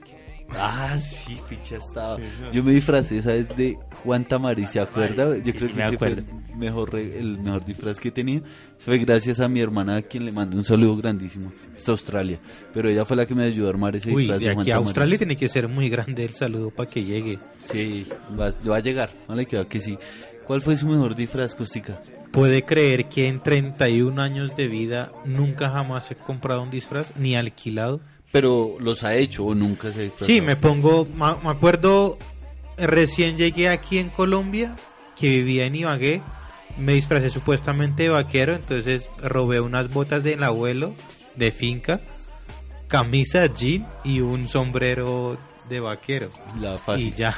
[SPEAKER 2] Ah, sí, ficha estaba.
[SPEAKER 4] Sí, sí.
[SPEAKER 2] Yo me disfracé, ¿sabes? De Juan Tamari, ¿se acuerda?
[SPEAKER 5] Sí,
[SPEAKER 2] Yo
[SPEAKER 5] sí,
[SPEAKER 2] creo
[SPEAKER 5] sí,
[SPEAKER 2] que
[SPEAKER 5] me
[SPEAKER 2] ese fue el mejor, el mejor disfraz que he tenido. Fue gracias a mi hermana, a quien le mando un saludo grandísimo. Está Australia. Pero ella fue la que me ayudó a armar ese
[SPEAKER 3] Uy,
[SPEAKER 2] disfraz
[SPEAKER 3] de
[SPEAKER 2] Juan
[SPEAKER 3] aquí a
[SPEAKER 2] Tamariz.
[SPEAKER 3] Australia tiene que ser muy grande el saludo para que llegue.
[SPEAKER 2] Sí, va, va a llegar. Vale, que va que sí. ¿Cuál fue su mejor disfraz, Costica?
[SPEAKER 3] ¿Puede creer que en 31 años de vida nunca jamás he comprado un disfraz ni alquilado?
[SPEAKER 2] Pero los ha hecho o nunca se ha disfrazado?
[SPEAKER 3] Sí, me pongo, me acuerdo recién llegué aquí en Colombia, que vivía en Ibagué, me disfracé supuestamente de vaquero, entonces robé unas botas del abuelo de finca, camisa jean y un sombrero de vaquero.
[SPEAKER 2] La fácil.
[SPEAKER 3] Y ya.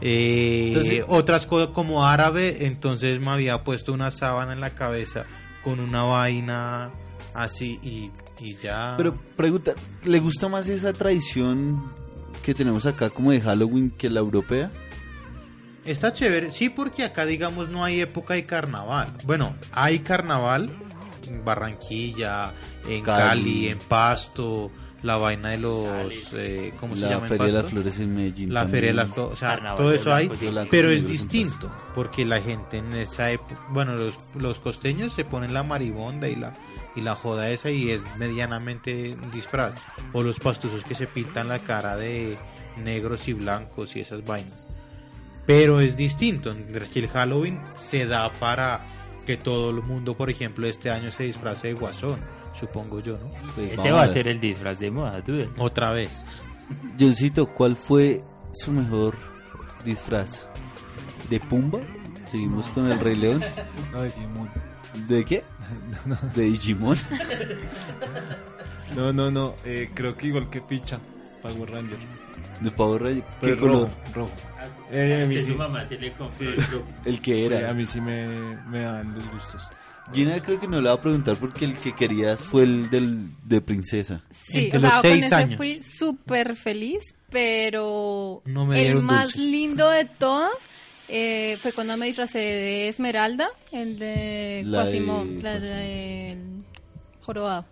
[SPEAKER 3] Eh,
[SPEAKER 2] Entonces-
[SPEAKER 3] otras cosas como árabe, entonces me había puesto una sábana en la cabeza con una vaina así y, y ya.
[SPEAKER 2] Pero pregunta, ¿le gusta más esa tradición que tenemos acá como de Halloween que la europea?
[SPEAKER 3] Está chévere, sí, porque acá, digamos, no hay época de carnaval. Bueno, hay carnaval en Barranquilla, en
[SPEAKER 2] Cali.
[SPEAKER 3] Cali, en Pasto, la vaina de los. Eh, ¿Cómo se
[SPEAKER 2] La
[SPEAKER 3] llama en
[SPEAKER 2] Feria de las? Flores en Medellín.
[SPEAKER 3] La
[SPEAKER 2] también.
[SPEAKER 3] Feria de las Flores, o sea,
[SPEAKER 5] Carnaval
[SPEAKER 3] todo eso hay, pero es distinto, porque la gente en esa época, bueno, los, los costeños se ponen la maribonda y la y la joda esa y es medianamente disfraz, o los pastusos que se pintan la cara de negros y blancos y esas vainas. Pero es distinto, mientras que el Halloween se da para que todo el mundo, por ejemplo, este año se disfrace de guasón, supongo yo, ¿no?
[SPEAKER 2] Pues
[SPEAKER 5] Ese va a ser el disfraz de moda, dude.
[SPEAKER 3] Otra vez.
[SPEAKER 2] Johncito, ¿cuál fue su mejor disfraz? ¿De Pumba? Seguimos con el Rey León.
[SPEAKER 7] No, Digimon.
[SPEAKER 2] ¿De qué? ¿De Digimon?
[SPEAKER 7] No, no, no. eh, creo que igual que Picha, Power Ranger.
[SPEAKER 2] ¿De Power Ranger? ¿Qué
[SPEAKER 7] Pero
[SPEAKER 2] color?
[SPEAKER 7] rojo, rojo. Eh, a mí
[SPEAKER 5] Este
[SPEAKER 7] sí,
[SPEAKER 5] su mamá se le compró
[SPEAKER 7] Sí.
[SPEAKER 5] el
[SPEAKER 2] que
[SPEAKER 7] sí,
[SPEAKER 2] era.
[SPEAKER 7] a mí sí me, me dan disgustos.
[SPEAKER 2] Gina creo que no le va a preguntar porque el que querías fue el del, de Princesa.
[SPEAKER 6] Sí,
[SPEAKER 3] Entre
[SPEAKER 6] o sea,
[SPEAKER 3] los
[SPEAKER 6] con
[SPEAKER 3] seis
[SPEAKER 6] ese
[SPEAKER 3] años.
[SPEAKER 6] fui súper feliz, pero
[SPEAKER 3] No me
[SPEAKER 6] el
[SPEAKER 3] dieron
[SPEAKER 6] más
[SPEAKER 3] dulces.
[SPEAKER 6] lindo de todos eh, fue cuando me disfracé de Esmeralda, el de
[SPEAKER 2] La de-
[SPEAKER 6] Quasimodo, la del jorobado.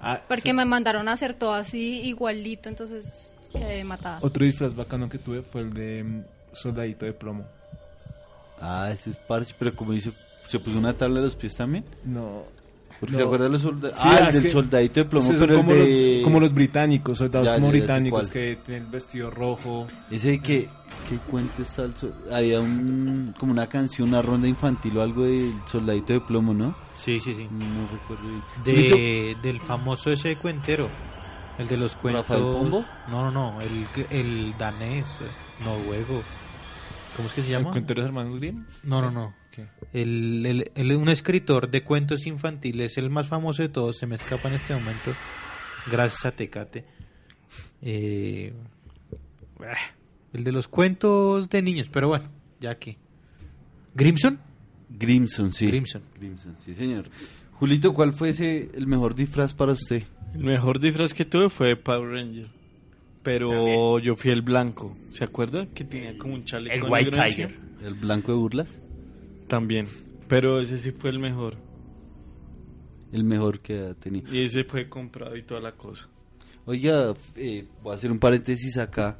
[SPEAKER 7] Ah,
[SPEAKER 6] Porque
[SPEAKER 7] sí.
[SPEAKER 6] me mandaron a hacer todo así igualito, entonces quedé matada.
[SPEAKER 7] Otro disfraz bacano que tuve fue el de mm, soldadito de plomo.
[SPEAKER 2] Ah, ese es parche, pero como dice, ¿se puso una tabla de los pies también?
[SPEAKER 7] No.
[SPEAKER 2] Porque
[SPEAKER 7] No.
[SPEAKER 2] se acuerda de los soldados.
[SPEAKER 7] Sí,
[SPEAKER 2] ah, del
[SPEAKER 7] que-
[SPEAKER 2] soldadito de plomo, pero
[SPEAKER 7] como,
[SPEAKER 2] el de...
[SPEAKER 7] los, como los británicos, soldados
[SPEAKER 2] Ya,
[SPEAKER 7] como
[SPEAKER 2] ya,
[SPEAKER 7] británicos que tienen el vestido rojo.
[SPEAKER 2] Ese de que, ¿qué cuento está el sol- Había un, como una canción, una ronda infantil o algo del soldadito de plomo, ¿no?
[SPEAKER 3] Sí, sí, sí.
[SPEAKER 2] No recuerdo.
[SPEAKER 3] de, del famoso ese cuentero, el de los cuentos.
[SPEAKER 2] ¿Rafael Pombo?
[SPEAKER 3] No, no, no, el, el danés, eh, noruego. ¿Cómo es que se
[SPEAKER 7] ¿El
[SPEAKER 3] llama?
[SPEAKER 7] los hermanos Grimm?
[SPEAKER 3] No, no, no. El, el- el- un escritor de cuentos infantiles, el más famoso de todos, se me escapa en este momento, gracias a Tecate. Eh, ah, el de los cuentos de niños, pero bueno, ya que. ¿Grimson?
[SPEAKER 2] Grimson, sí.
[SPEAKER 3] Grimson.
[SPEAKER 2] Grimson, sí, señor. Julito, ¿cuál fue ese, el mejor disfraz para usted?
[SPEAKER 4] El mejor disfraz que tuve fue Power Ranger. Pero yo fui el blanco. ¿Se acuerda? Que tenía como un chaleco
[SPEAKER 5] El White Tiger.
[SPEAKER 4] encima.
[SPEAKER 2] ¿El blanco de burlas?
[SPEAKER 4] También. Pero ese sí fue el mejor.
[SPEAKER 2] El mejor que ha tenido.
[SPEAKER 4] Y ese fue comprado y toda la cosa.
[SPEAKER 2] Oiga, eh, voy a hacer un paréntesis acá.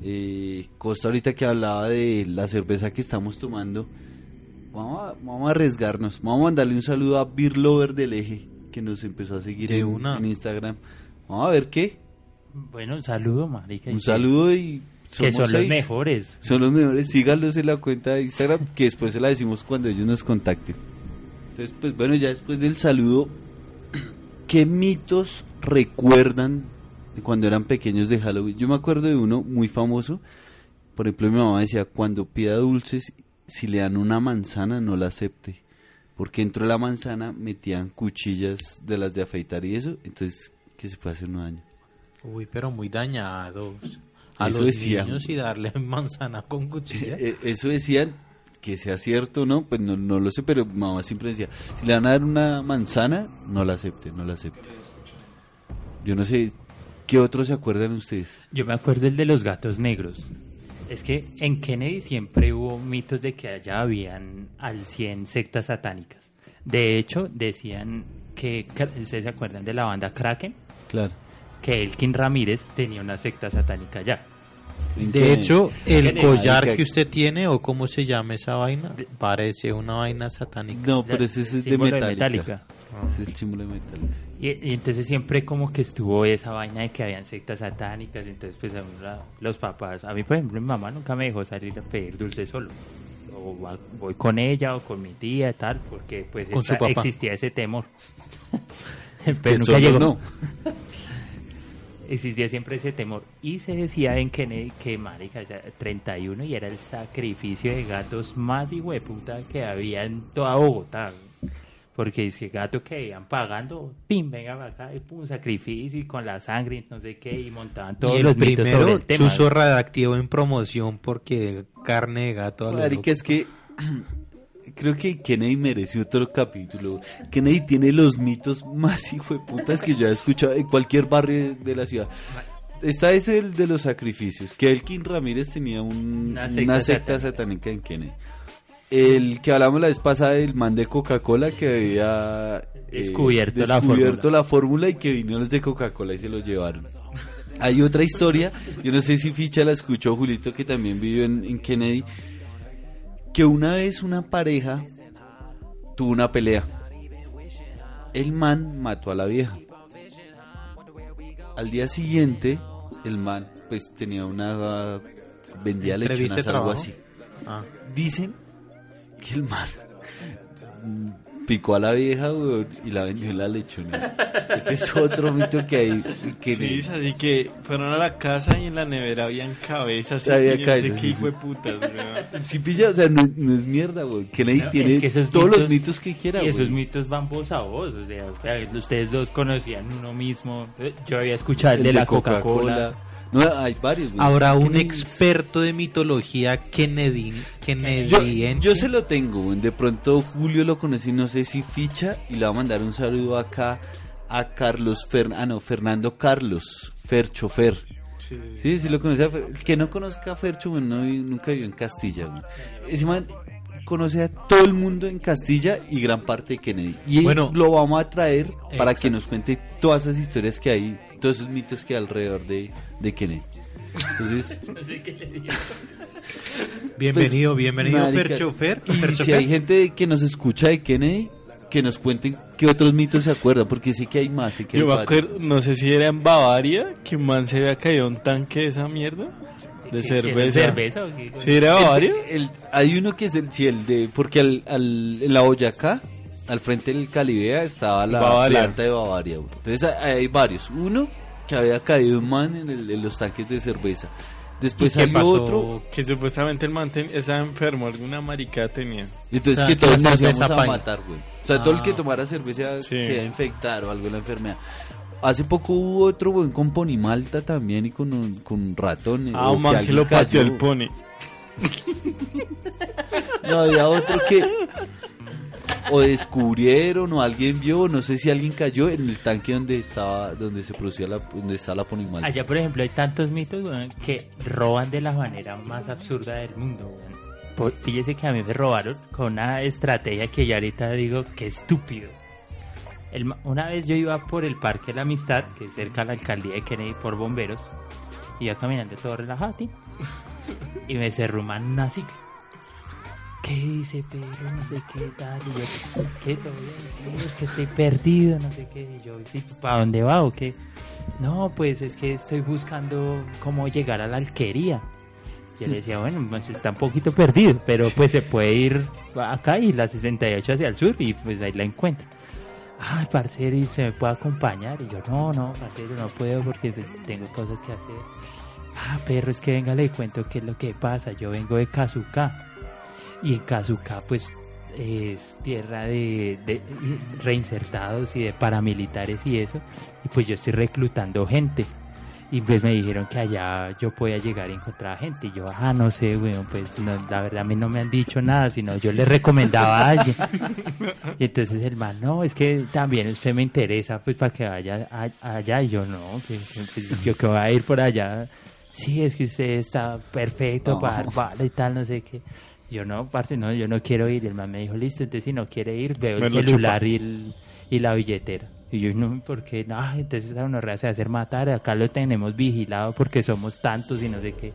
[SPEAKER 2] Eh, Costa ahorita que hablaba de la cerveza que estamos tomando. Vamos a, vamos a arriesgarnos. Vamos a mandarle un saludo a Beer Lover del Eje, que nos empezó a seguir en,
[SPEAKER 3] una.
[SPEAKER 2] en Instagram. Vamos a ver qué.
[SPEAKER 5] Bueno, un saludo, marica.
[SPEAKER 2] Un saludo y...
[SPEAKER 5] Que son los mejores.
[SPEAKER 2] Son los mejores. Síganlos en la cuenta de Instagram, que después se la decimos cuando ellos nos contacten. Entonces, pues bueno, ya después del saludo, ¿qué mitos recuerdan de cuando eran pequeños de Halloween? Yo me acuerdo de uno muy famoso. Por ejemplo, mi mamá decía, cuando pida dulces, si le dan una manzana, no la acepte. Porque dentro de la manzana metían cuchillas de las de afeitar y eso. Entonces, que se puede hacer un daño.
[SPEAKER 3] Uy, pero muy dañados. A
[SPEAKER 2] Eso
[SPEAKER 3] los
[SPEAKER 2] decían.
[SPEAKER 3] niños y darle manzana con cuchilla.
[SPEAKER 2] Eh, Eso decían, que sea cierto o no, pues no, no lo sé, pero mamá siempre decía, si le van a dar una manzana, no la acepte, no la acepte. Yo no sé, ¿qué otros se acuerdan ustedes?
[SPEAKER 5] Yo me acuerdo el de los gatos negros. Es que en Kennedy siempre hubo mitos de que allá habían al 100 sectas satánicas. De hecho, decían que, ¿ustedes se acuerdan de la banda Kraken?
[SPEAKER 2] Claro.
[SPEAKER 5] Que Elkin Ramírez tenía una secta satánica allá.
[SPEAKER 3] De hecho, el collar que usted tiene, o cómo se llama esa vaina, parece una vaina satánica.
[SPEAKER 2] No, pero ese es de. Metallica. Ese es el símbolo de Metallica.
[SPEAKER 5] Y, y entonces siempre como que estuvo esa vaina de que habían sectas satánicas, entonces pues a mí la- los papás, a mí por ejemplo mi mamá nunca me dejó salir a pedir dulce solo. O va- voy con ella o con mi tía tal, porque pues
[SPEAKER 3] papá.
[SPEAKER 5] existía ese temor. Pero nunca
[SPEAKER 2] Que solo
[SPEAKER 5] llegó.
[SPEAKER 2] no.
[SPEAKER 5] existía siempre ese temor. Y se decía en Kennedy que, marica, ya 31 y era el sacrificio de gatos más puta que había en toda Bogotá. Porque es que gatos que iban pagando, pim, venga para acá, y pum, sacrificio y con la sangre, no sé qué, y montaban todos
[SPEAKER 3] y el
[SPEAKER 5] los mitos sobre
[SPEAKER 3] primero,
[SPEAKER 5] el tema.
[SPEAKER 3] chuzo radioactivo en promoción porque carne de gato. a lo
[SPEAKER 2] Marica, es que creo que Kennedy mereció otro capítulo. Kennedy tiene los mitos más hijo de putas que yo he escuchado en cualquier barrio de la ciudad. Esta es el de los sacrificios, que Elkin Ramírez tenía un-
[SPEAKER 5] Una
[SPEAKER 2] una
[SPEAKER 5] secta
[SPEAKER 2] satánica en Kennedy. El que hablamos la vez pasada, el man de Coca-Cola que había eh,
[SPEAKER 5] Descubierto la fórmula.
[SPEAKER 2] la fórmula y que vinieron los de Coca-Cola y se lo llevaron. Hay otra historia, yo no sé si Ficha la escuchó Julito, que también vivió en, en Kennedy, que una vez una pareja tuvo una pelea. El man mató a la vieja. Al día siguiente, el man pues tenía una vendía lechonas, algo así.
[SPEAKER 3] Ah.
[SPEAKER 2] Dicen que el man picó a la vieja weón, y la vendió en la lechona. Ese es otro mito que hay. Que
[SPEAKER 4] Sí, es así que fueron a la casa y en la nevera habían cabezas. y
[SPEAKER 2] Había
[SPEAKER 4] sé
[SPEAKER 2] cabezas, sí, sí.
[SPEAKER 4] putas, weón.
[SPEAKER 2] Si pilla, o sea, no, no es mierda, güey. Kennedy
[SPEAKER 5] No,
[SPEAKER 2] tiene
[SPEAKER 5] es que esos
[SPEAKER 2] todos los
[SPEAKER 5] mitos-
[SPEAKER 2] que quiera,
[SPEAKER 5] Y esos mitos van voz a voz, o sea, o sea, ustedes dos conocían uno mismo. Yo había escuchado el,
[SPEAKER 2] El
[SPEAKER 5] de la Coca-Cola.
[SPEAKER 2] No, hay varios. güey.
[SPEAKER 3] Ahora un
[SPEAKER 2] Kennedy-
[SPEAKER 3] experto de mitología Kennedy,
[SPEAKER 2] Yo,
[SPEAKER 3] Kennediense.
[SPEAKER 2] yo se lo tengo, güey. De pronto Julio lo conocí, no sé si ficha, y le va a mandar un saludo acá a Carlos Fer, ah, no, Fernando Carlos, Fer. Sí, sí lo Fer- El que no conozca a Fercho, güey, no, nunca vivió en Castilla, güey. Ese man conoce a todo el mundo en Castilla y gran parte de Kennedy. Y
[SPEAKER 3] Bueno.
[SPEAKER 2] lo vamos a traer para
[SPEAKER 3] Exacto.
[SPEAKER 2] que nos cuente todas esas historias que hay, todos esos mitos que hay alrededor de, de Kennedy. Entonces,
[SPEAKER 3] Bienvenido, bienvenido
[SPEAKER 2] Marica,
[SPEAKER 3] Fer Chofer.
[SPEAKER 2] Y
[SPEAKER 3] Fer
[SPEAKER 2] si
[SPEAKER 3] Chofer.
[SPEAKER 2] hay gente que nos escucha de Kennedy, que nos cuenten qué otros mitos se acuerdan, porque sí que hay más. Sí que
[SPEAKER 4] Yo
[SPEAKER 2] hay
[SPEAKER 4] me
[SPEAKER 2] varios.
[SPEAKER 4] acuerdo, no sé si era en Bavaria, que un man se había caído un tanque de esa mierda. De
[SPEAKER 5] ¿Que si
[SPEAKER 4] cerveza.
[SPEAKER 5] cerveza o qué?
[SPEAKER 4] ¿Sí era Bavaria?
[SPEAKER 2] El- el- hay uno que es el, sí, el de, porque al, al- en la Boyacá, al frente del Calibea, estaba la
[SPEAKER 4] Bavaria.
[SPEAKER 2] planta de Bavaria. güey. Entonces hay, varios. Uno que había caído un man en, el- en los tanques de cerveza. Después
[SPEAKER 3] ¿Y qué
[SPEAKER 2] salió
[SPEAKER 3] pasó?
[SPEAKER 2] otro.
[SPEAKER 4] Que supuestamente el man estaba enfermo, alguna maricada tenía.
[SPEAKER 2] Entonces
[SPEAKER 3] O sea,
[SPEAKER 2] que todos nos íbamos a matar, güey. O sea, todo el que
[SPEAKER 3] Ah.
[SPEAKER 2] tomara cerveza
[SPEAKER 4] Sí.
[SPEAKER 2] se iba a infectar o alguna enfermedad. Hace poco hubo otro, güey, con ponimalta también y con un, con un ratón.
[SPEAKER 4] Ah, un man que lo pateó el pony.
[SPEAKER 2] No, había otro que o descubrieron o alguien vio, no sé si alguien cayó en el tanque donde estaba, donde se producía la, donde está la ponimalta.
[SPEAKER 5] Allá, por ejemplo, hay tantos mitos weón, que roban de la manera más absurda del mundo. Por- Fíjese que a mí me robaron con una estrategia que yo ahorita digo que estúpido. El una vez yo iba por el Parque de la Amistad, que es cerca de la alcaldía de Kennedy, por bomberos. Iba caminando todo relajado, y me cerró un cicla. ¿Qué dice Pedro? No sé qué tal. Y yo, ¿qué? ¿Todo es que estoy perdido, no sé qué. Y yo, "Sí, ¿para dónde va o qué? No, pues es que estoy buscando cómo llegar a la alquería. Yo le decía, bueno, está un poquito perdido, pero pues se puede ir acá y la 68 hacia el sur y pues ahí la encuentra. Ay, parcero, ¿y se me puede acompañar? Y yo, no, no, parcero, no puedo porque pues, tengo cosas que hacer. Ah, perro, es que venga, le cuento qué es lo que pasa. Yo vengo de Kazuka. Y en Kazuka, pues, es tierra de, reinsertados y de paramilitares y eso. Y pues yo estoy reclutando gente. Y pues me dijeron que allá yo podía llegar y encontrar gente. Y yo, ah, no sé, weón, pues no, la verdad a mí no me han dicho nada, sino yo le recomendaba a alguien. Y entonces el man, no, es que también usted me interesa, pues para que vaya allá. Y yo, no, pues, yo que voy a ir por allá. Sí, es que usted está perfecto
[SPEAKER 2] No.
[SPEAKER 5] para bala y tal, no sé qué. Yo no, parce, no, yo no quiero ir. Y el man me dijo, listo, entonces si no quiere ir, veo
[SPEAKER 4] Me
[SPEAKER 5] el celular y, el- y la billetera. Y yo, no, porque no, entonces esa unorrea se va a hacer matar, acá lo tenemos vigilado porque somos tantos y no sé qué.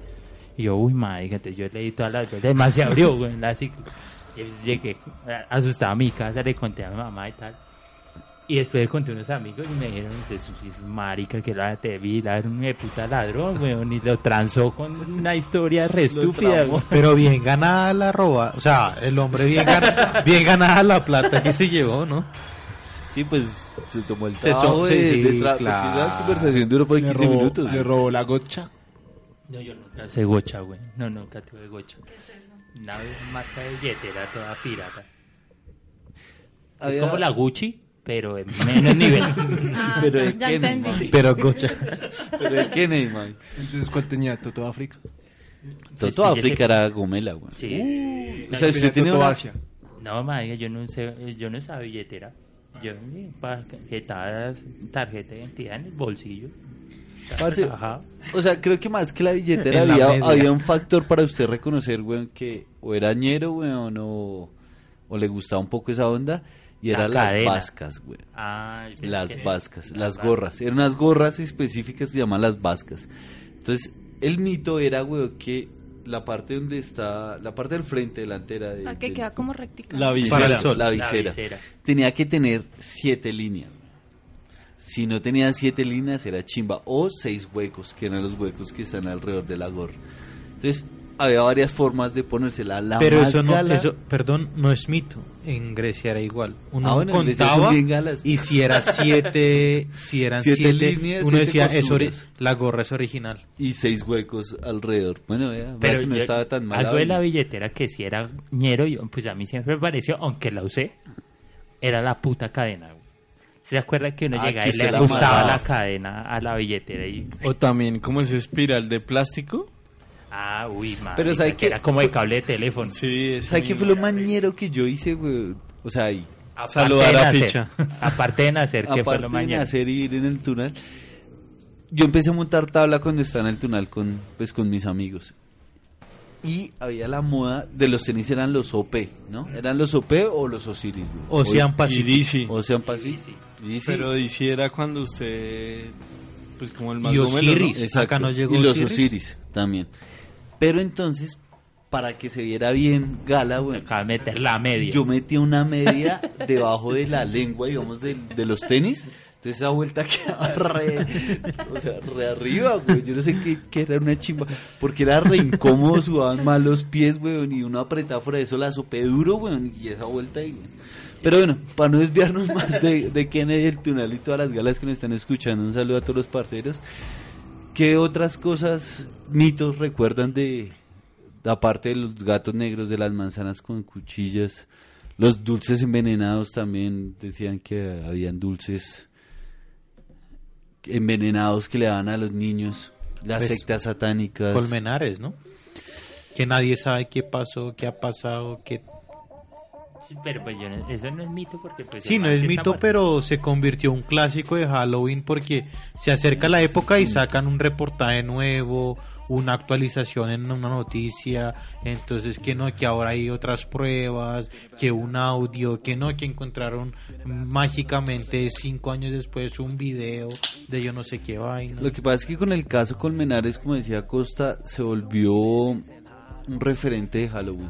[SPEAKER 5] Y yo, uy, madre, entonces yo leí todas las veces, además se abrió, güey, la cicla. Y llegué asustado a mi casa, le conté a mi mamá y tal. Y después le conté a unos amigos y me dijeron, eso sí es marica, que la te vi, la era un de puta ladrón, weón, y lo transó con una historia re estúpida, güey.
[SPEAKER 3] Pero bien ganada la roba. O sea, el hombre bien, gana- bien ganada la plata que se llevó, ¿no?
[SPEAKER 2] Sí, pues se tomó el
[SPEAKER 3] Se
[SPEAKER 2] trabajo
[SPEAKER 3] to-
[SPEAKER 2] de,
[SPEAKER 3] sí,
[SPEAKER 2] de tra-
[SPEAKER 3] claro.
[SPEAKER 2] la conversación duró por
[SPEAKER 7] Le
[SPEAKER 2] 15
[SPEAKER 7] robó,
[SPEAKER 2] minutos.
[SPEAKER 7] le robó la gocha.
[SPEAKER 5] No, yo nunca sé gocha, güey. No, nunca tuve gocha. Una vez marca de billetera toda pirata. Es como la Gucci, pero en menos nivel.
[SPEAKER 6] Ah,
[SPEAKER 2] Pero ¿de
[SPEAKER 6] ya
[SPEAKER 2] qué,
[SPEAKER 6] entendí.
[SPEAKER 2] man?
[SPEAKER 3] Pero gocha.
[SPEAKER 2] ¿Pero de qué, Neymar?
[SPEAKER 7] Entonces, ¿cuál tenía? ¿Toto África?
[SPEAKER 5] Pues,
[SPEAKER 2] África era gomela, güey.
[SPEAKER 5] Sí.
[SPEAKER 2] O sea, usted tenía
[SPEAKER 7] Toto
[SPEAKER 2] una-
[SPEAKER 7] Asia.
[SPEAKER 5] No, madre, yo no sé, yo no usaba billetera. Yo tarjetas, tarjeta de identidad en el bolsillo.
[SPEAKER 2] Parce,
[SPEAKER 5] Ajá.
[SPEAKER 2] O sea, creo que más que la billetera
[SPEAKER 3] la
[SPEAKER 2] había, había un factor para usted reconocer, weón, que o era ñero, weón, o, o le gustaba un poco esa onda, y
[SPEAKER 5] La
[SPEAKER 2] eran las vascas.
[SPEAKER 5] Ah, pensé
[SPEAKER 2] Las
[SPEAKER 5] que-
[SPEAKER 2] vascas, las gorras. Eran unas gorras específicas que se llaman las vascas. Entonces, el mito era, weón, que la parte donde está, la parte del frente, delantera de,
[SPEAKER 6] La que
[SPEAKER 2] del-
[SPEAKER 6] queda como rectica.
[SPEAKER 4] La
[SPEAKER 2] Para
[SPEAKER 4] visera.
[SPEAKER 2] el sol, la
[SPEAKER 5] La
[SPEAKER 2] visera.
[SPEAKER 5] visera.
[SPEAKER 2] Tenía que tener siete líneas. Si no tenía siete líneas era chimba. O seis huecos, que eran los huecos que están alrededor de la gorra. Entonces, había varias formas de ponérsela. La
[SPEAKER 3] Pero
[SPEAKER 2] más
[SPEAKER 3] eso no,
[SPEAKER 2] gala-
[SPEAKER 3] eso, perdón, no es mito. En Grecia era igual. Uno
[SPEAKER 2] Ah, bueno,
[SPEAKER 3] contaba
[SPEAKER 2] son bien galas.
[SPEAKER 3] y si era siete, si eran
[SPEAKER 2] Siete
[SPEAKER 3] siete,
[SPEAKER 2] líneas,
[SPEAKER 3] uno
[SPEAKER 2] siete
[SPEAKER 3] decía
[SPEAKER 2] costuras.
[SPEAKER 3] la gorra es original.
[SPEAKER 2] Y seis huecos alrededor. Bueno, vea, vea
[SPEAKER 5] Pero
[SPEAKER 2] no estaba tan mal.
[SPEAKER 5] algo de la billetera que si era ñero, yo, pues a mí siempre me pareció, aunque la usé, era la puta cadena. ¿Se acuerda que uno
[SPEAKER 2] Ah,
[SPEAKER 5] llegaba y le gustaba la cadena a la billetera? y
[SPEAKER 4] O también como ese espiral de plástico.
[SPEAKER 5] Ah, uy, madre.
[SPEAKER 2] Pero ¿sabe
[SPEAKER 5] que
[SPEAKER 2] qué?
[SPEAKER 5] Era como de cable de teléfono.
[SPEAKER 4] Sí, ese
[SPEAKER 2] ¿Sabes qué fue lo mañero que yo hice, güey? O sea, y
[SPEAKER 5] Aparte
[SPEAKER 4] Saludar
[SPEAKER 5] de
[SPEAKER 4] a
[SPEAKER 5] nacer.
[SPEAKER 4] Picha.
[SPEAKER 5] Aparte de nacer, que fue
[SPEAKER 2] aparte
[SPEAKER 5] lo
[SPEAKER 2] de
[SPEAKER 5] mañana.
[SPEAKER 2] nacer y ir en el túnel, yo empecé a montar tabla cuando estaba en el túnel con, pues, con mis amigos. Y había la moda de los tenis, eran los OP, ¿no? ¿Eran los OP o los Osiris? güey?
[SPEAKER 3] Ocean Pacific.
[SPEAKER 2] Ocean Pacific.
[SPEAKER 5] Sí.
[SPEAKER 4] Pero DC era cuando usted. Pues como el más
[SPEAKER 3] Y. Osiris.
[SPEAKER 2] Exacto.
[SPEAKER 3] Acá no llegó
[SPEAKER 2] y los
[SPEAKER 3] Osiris.
[SPEAKER 2] Osiris. también. Pero entonces, para que se viera bien gala, güey,
[SPEAKER 5] Acaba de meter la media.
[SPEAKER 2] yo metí una media debajo de la lengua, digamos, de, de los tenis. Entonces esa vuelta quedaba re, o sea, re arriba, güey. Yo no sé qué, qué era una chimba. Porque era re incómodo, sudaban mal los pies, güey. Y uno apretaba fuera de eso la sopé duro, güey. Y esa vuelta ahí, güey. Pero bueno, para no desviarnos más de, de Kennedy, el Tunal y todas las galas que nos están escuchando, un saludo a todos los parceros. ¿Qué otras cosas, mitos recuerdan de, aparte de los gatos negros, de las manzanas con cuchillas, los dulces envenenados también decían que habían dulces envenenados que le daban a los niños, las
[SPEAKER 3] Pues,
[SPEAKER 2] sectas satánicas.
[SPEAKER 3] Colmenares, ¿no? Que nadie sabe qué pasó, qué ha pasado, qué...
[SPEAKER 5] Sí, pero pues yo no- eso no es mito porque pues...
[SPEAKER 3] Sí, no es mito, pero se convirtió en un clásico de Halloween porque se acerca la época y sacan un reportaje nuevo, una actualización en una noticia, entonces que no, que ahora hay otras pruebas, que un audio, que no, que encontraron mágicamente cinco años después un video de yo no sé qué vaina.
[SPEAKER 2] Lo que pasa es que con el caso Colmenares, como decía Costa, se volvió un referente de Halloween.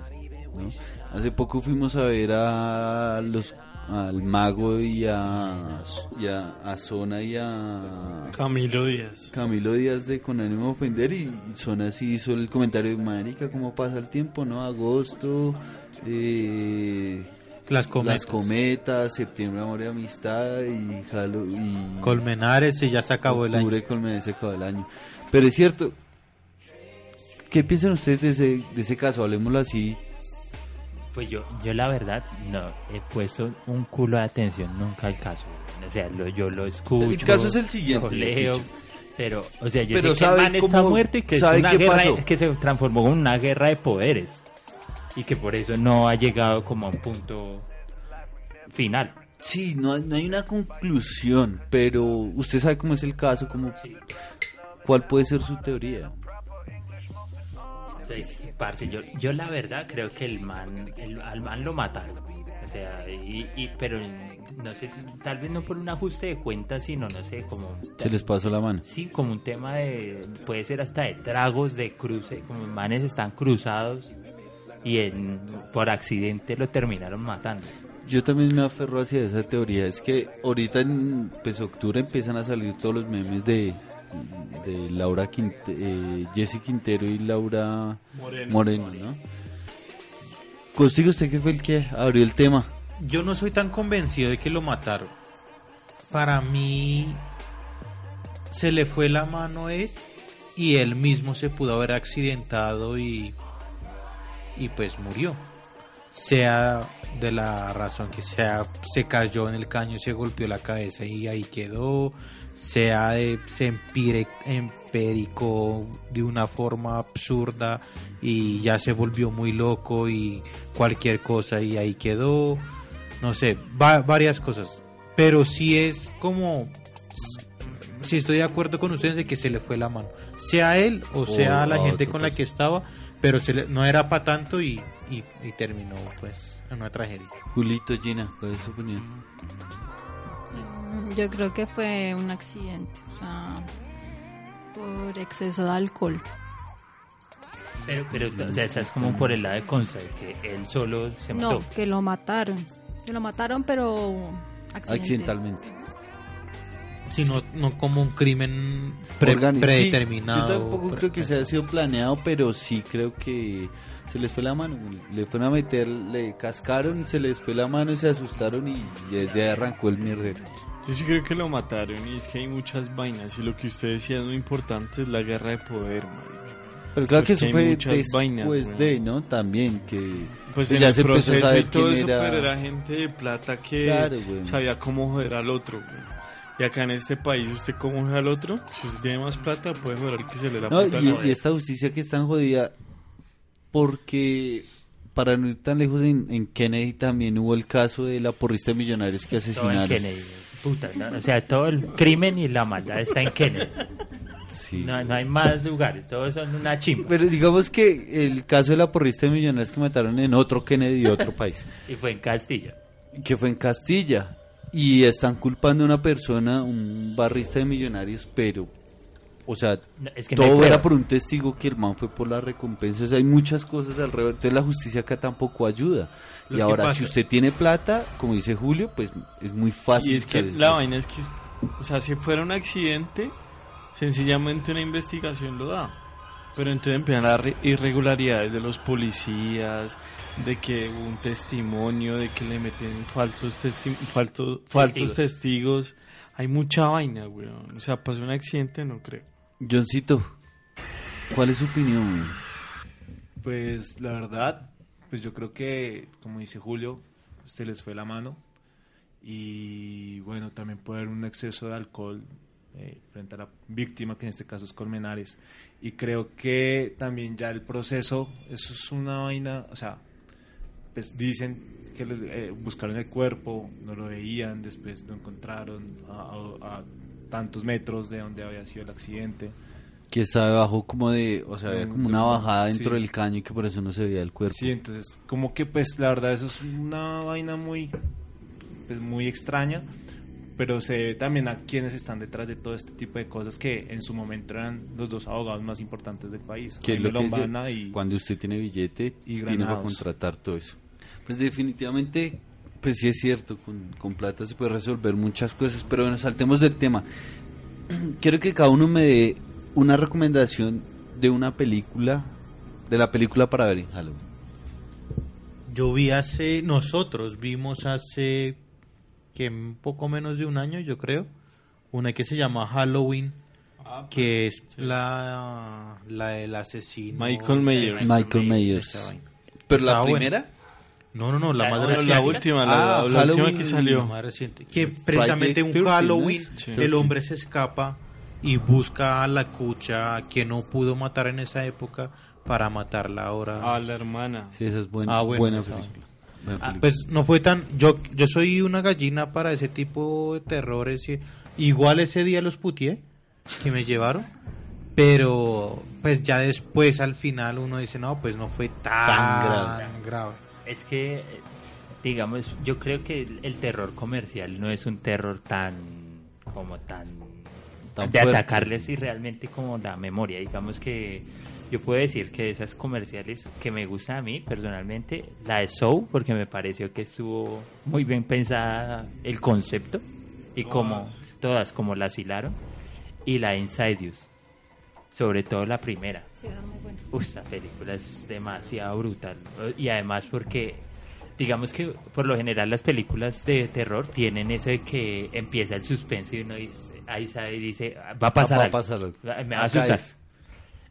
[SPEAKER 2] ¿no? Hace poco fuimos a ver a los al mago y a, y a, a Zona y a
[SPEAKER 4] Camilo Díaz.
[SPEAKER 2] Camilo Díaz de Con ánimo de ofender y Zona así hizo el comentario de marica cómo pasa el tiempo, ¿no? Agosto, eh,
[SPEAKER 3] Las cometas.
[SPEAKER 2] las cometas, septiembre amor y amistad y Halloween. y
[SPEAKER 3] Colmenares y ya se acabó el año.
[SPEAKER 2] Colmenares se acabó el año. Pero es cierto. ¿Qué piensan ustedes de ese, de ese caso? Hablemoslo así.
[SPEAKER 5] Pues yo, yo la verdad no he puesto un culo de atención nunca al caso. O sea, lo- yo lo escucho.
[SPEAKER 2] El caso es el siguiente,
[SPEAKER 5] lo leo, pero, o sea, yo
[SPEAKER 2] Pero
[SPEAKER 5] sé que el
[SPEAKER 2] ¿sabe
[SPEAKER 5] man está muerto y que es una guerra que se transformó en una guerra de poderes y que por eso no ha llegado como a un punto final.
[SPEAKER 2] Sí, no, hay- no hay una conclusión, pero usted sabe cómo es el caso, cómo, cuál puede ser su teoría.
[SPEAKER 5] Pues, parce, yo, yo la verdad creo que el man, el, al man lo mataron. O sea, y, y- pero no sé tal vez no por un ajuste de cuentas, sino no sé, como...
[SPEAKER 2] Se les pasó la mano.
[SPEAKER 5] Sí, como un tema de, puede ser hasta de tragos, de cruce, como manes están cruzados y en, por accidente lo terminaron matando.
[SPEAKER 2] Yo también me aferro hacia esa teoría. Es que ahorita en pues, octubre empiezan a salir todos los memes de, de Laura Quinte, eh, Jessy Quintero y Laura Moreno, ¿no? Consigo usted que fue el que abrió el tema.
[SPEAKER 3] Yo no soy tan convencido de que lo mataron. para mí se le fue la mano a él y él mismo se pudo haber accidentado y, y pues murió. Sea de la razón que sea, se cayó en el caño, se golpeó la cabeza y ahí quedó, sea de, se empire, empericó de una forma absurda y ya se volvió muy loco y cualquier cosa y ahí quedó, no sé, va- varias cosas. Pero sí es como sí estoy de acuerdo con ustedes de que se le fue la mano. Sea él o sea
[SPEAKER 2] O
[SPEAKER 3] la gente con la que estaba, pero se le- no era para tanto y, y, y terminó pues en una tragedia.
[SPEAKER 2] Julito, Gina, ¿cuál es su opinión?
[SPEAKER 6] Yo creo que fue un accidente, o sea, por exceso de alcohol.
[SPEAKER 5] Pero, pero, o sea, estás como por el lado de Consta, que él solo se mató.
[SPEAKER 6] No, que lo mataron. Que lo mataron, pero accidente.
[SPEAKER 2] Accidentalmente.
[SPEAKER 3] Sino no como un crimen pre- predeterminado.
[SPEAKER 2] Sí, yo tampoco creo que se haya sido planeado, pero sí creo que se les fue la mano. Le fueron a meter, le cascaron, se les fue la mano y se asustaron y desde ahí arrancó el mierdero.
[SPEAKER 4] Yo sí creo que lo mataron y es que hay muchas vainas y lo que usted decía es muy importante es la guerra de poder, marica.
[SPEAKER 2] Pero claro que eso fue después
[SPEAKER 4] vainas,
[SPEAKER 2] de,
[SPEAKER 4] ¿no?
[SPEAKER 2] También que
[SPEAKER 4] Pues
[SPEAKER 2] que
[SPEAKER 4] en
[SPEAKER 2] ya
[SPEAKER 4] el
[SPEAKER 2] se empezó a
[SPEAKER 4] proceso
[SPEAKER 2] saber
[SPEAKER 4] y todo eso,
[SPEAKER 2] era.
[SPEAKER 4] pero era gente de plata que
[SPEAKER 2] Claro,
[SPEAKER 4] sabía cómo joder al otro, güey. Y acá en este país, ¿usted cómo joder al otro? Si usted tiene más plata, puede joder al que se le la
[SPEAKER 2] No,
[SPEAKER 4] puta
[SPEAKER 2] y,
[SPEAKER 4] gana.
[SPEAKER 2] y esta justicia que es tan jodida, porque para no ir tan lejos, en, en Kennedy también hubo el caso de la porrista de millonarios que
[SPEAKER 5] Todo en
[SPEAKER 2] asesinaron.
[SPEAKER 5] Kennedy. Puta, ¿no? O sea, todo el crimen y la maldad está en Kennedy.
[SPEAKER 2] Sí.
[SPEAKER 5] No, no hay más lugares, todos son una chimba.
[SPEAKER 2] Pero digamos que el caso de la porrista de millonarios que mataron en otro Kennedy de otro país,
[SPEAKER 5] Y fue en Castilla.
[SPEAKER 2] que fue en Castilla, y están culpando a una persona, un barrista de millonarios, pero, o sea,
[SPEAKER 5] No, es que no hay
[SPEAKER 2] todo era por un testigo que el man fue por la recompensa. O sea, hay muchas cosas alrededor. Entonces la justicia acá tampoco ayuda.
[SPEAKER 3] Lo
[SPEAKER 2] y ahora,
[SPEAKER 3] pasa-
[SPEAKER 2] si usted tiene plata, como dice Julio, pues es muy fácil.
[SPEAKER 4] Y es que la vaina es que, o sea, si fuera un accidente, sencillamente una investigación lo da. Pero entonces empiezan las re- irregularidades de los policías, de que hubo un testimonio, de que le meten falsos, testi- falto- falsos
[SPEAKER 5] Testigos.
[SPEAKER 4] testigos. Hay mucha vaina, weón. O sea, pasó un accidente, no creo.
[SPEAKER 2] Johncito, ¿cuál es su opinión?
[SPEAKER 7] Pues la verdad, pues yo creo que, como dice Julio, se les fue la mano. Y bueno, también puede haber un exceso de alcohol eh, frente a la víctima, que en este caso es Colmenares. Y creo que también ya el proceso, eso es una vaina, o sea, pues dicen que eh, buscaron el cuerpo, no lo veían, después lo encontraron a- a tantos metros de donde había sido el accidente.
[SPEAKER 2] Que está debajo como de, o sea, había
[SPEAKER 7] Mm,
[SPEAKER 2] como una bajada dentro
[SPEAKER 7] sí.
[SPEAKER 2] del caño y que por eso no se veía el cuerpo.
[SPEAKER 7] Sí, entonces, como que pues la verdad eso es una vaina muy, pues muy extraña, pero se ve también a quienes están detrás de todo este tipo de cosas que en su momento eran los dos abogados más importantes del país,
[SPEAKER 2] que lo que
[SPEAKER 7] Lombana y
[SPEAKER 2] cuando usted tiene billete,
[SPEAKER 7] y
[SPEAKER 2] tiene para contratar todo eso. Pues definitivamente, pues sí es cierto, con, con plata se puede resolver muchas cosas, pero bueno, saltemos del tema. Quiero que cada uno me dé una recomendación de una película, de la película para ver en Halloween.
[SPEAKER 3] Yo vi hace, nosotros vimos hace que un poco menos de un año, yo creo, una que se llama Halloween, que es la, la del asesino.
[SPEAKER 4] Michael Myers.
[SPEAKER 2] Michael Myers. ¿Pero la primera?
[SPEAKER 3] No, no, no, la
[SPEAKER 5] La-
[SPEAKER 3] más reciente.
[SPEAKER 4] la última, la,
[SPEAKER 2] Ah,
[SPEAKER 4] la última que
[SPEAKER 3] La
[SPEAKER 4] salió.
[SPEAKER 3] más reciente. Que precisamente un
[SPEAKER 2] 13,
[SPEAKER 3] Halloween el hombre se escapa y busca a la cucha que no pudo matar en esa época para matarla ahora.
[SPEAKER 4] A la hermana.
[SPEAKER 2] Sí, esa es buena,
[SPEAKER 3] Ah, bueno,
[SPEAKER 2] buena
[SPEAKER 3] esa
[SPEAKER 2] película. Buena
[SPEAKER 3] Ah,
[SPEAKER 2] película.
[SPEAKER 3] pues no fue tan yo yo soy una gallina para ese tipo de terrores y igual ese día los putié que me llevaron pero pues ya después al final uno dice no pues no fue tan,
[SPEAKER 2] Tan grave.
[SPEAKER 3] grave.
[SPEAKER 5] Es que, eh, digamos, yo creo que el, el terror comercial no es un terror tan, como tan,
[SPEAKER 2] Tan
[SPEAKER 5] de
[SPEAKER 2] fuerte.
[SPEAKER 5] atacarle así realmente como la memoria. Digamos que yo puedo decir que esas comerciales que me gustan a mí personalmente, la de Soul, porque me pareció que estuvo muy bien pensada el concepto y como todas como la hilaron, y la de Insidious, sobre todo la primera.
[SPEAKER 6] Sí, es muy buena.
[SPEAKER 5] Uf, esta película es demasiado brutal. Y además porque digamos que por lo general las películas de terror tienen eso de que empieza el suspenso y uno dice, ahí sabe y dice, va a pasar
[SPEAKER 2] Va a
[SPEAKER 5] algo,
[SPEAKER 2] pasar algo.
[SPEAKER 5] va- me va a asustar.
[SPEAKER 2] es.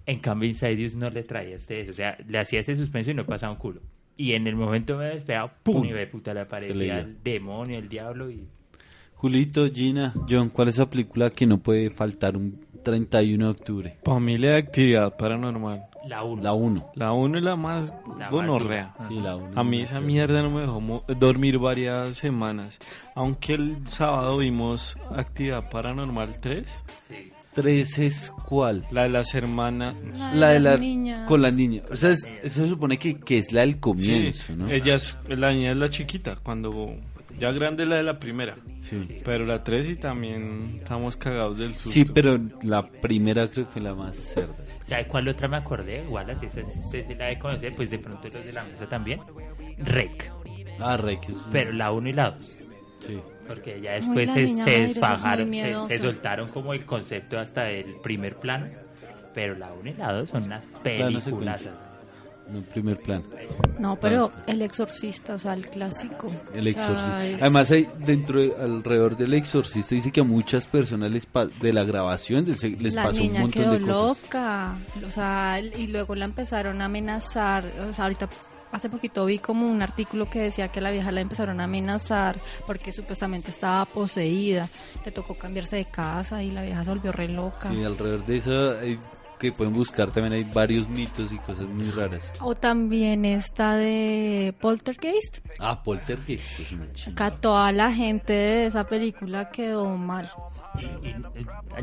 [SPEAKER 5] En cambio, Insidious no le traía a ustedes, o sea, le hacía ese suspenso y no pasaba un culo. Y en el momento me despegaba, pum,
[SPEAKER 2] Pum.
[SPEAKER 5] y ve puta le aparecía el demonio, el diablo y...
[SPEAKER 2] Julito, Gina, John, ¿cuál es esa película que no puede faltar un 31 de octubre?
[SPEAKER 4] Familia de actividad paranormal.
[SPEAKER 5] La 1.
[SPEAKER 2] La 1.
[SPEAKER 4] La 1 es la más
[SPEAKER 5] La
[SPEAKER 4] gonorrea.
[SPEAKER 2] Sí, la 1.
[SPEAKER 4] A mí esa mierda no me dejó dormir varias semanas. Aunque el sábado vimos Actividad Paranormal 3.
[SPEAKER 5] Sí.
[SPEAKER 2] 3 es cuál?
[SPEAKER 4] La de las hermanas.
[SPEAKER 2] La de la
[SPEAKER 6] niñas.
[SPEAKER 2] con la niña. O sea, es- se supone que, que es la del comienzo,
[SPEAKER 4] Sí,
[SPEAKER 2] ¿no?
[SPEAKER 4] ella es, la niña es la chiquita. Cuando ya grande es la de la primera.
[SPEAKER 2] Sí.
[SPEAKER 4] Pero la 3 y también estamos cagados del susto.
[SPEAKER 2] Sí, pero la primera creo que fue la más cerda.
[SPEAKER 5] ¿Sabe cuál otra me acordé? Igual así, esa se la de conocer, pues de pronto los de la mesa también. Rec.
[SPEAKER 2] Ah, una-
[SPEAKER 5] Pero la 1 y la 2.
[SPEAKER 2] Sí.
[SPEAKER 5] Porque ya después se, se desfajaron, se, se soltaron como el concepto hasta del primer plano. Pero la 1 y la 2 son unas películas.
[SPEAKER 2] No, primer plan.
[SPEAKER 6] No, pero El Exorcista, o sea, el clásico.
[SPEAKER 2] El exorcista.
[SPEAKER 6] es-
[SPEAKER 2] Además, hay dentro de- alrededor del exorcista dice que a muchas personas les de la grabación les
[SPEAKER 6] la
[SPEAKER 2] pasó un montón
[SPEAKER 6] quedó
[SPEAKER 2] de cosas.
[SPEAKER 6] loca, o sea, y luego la empezaron a amenazar, o sea, ahorita hace poquito vi como un artículo que decía que la vieja la empezaron a amenazar porque supuestamente estaba poseída, le tocó cambiarse de casa y la vieja se volvió re loca.
[SPEAKER 2] Sí, alrededor de eso hay- que pueden buscar también hay varios mitos y cosas muy raras.
[SPEAKER 6] O también esta de Poltergeist,
[SPEAKER 2] Ah, Poltergeist es una
[SPEAKER 6] acá toda la gente de esa película quedó mal.
[SPEAKER 5] Y, y,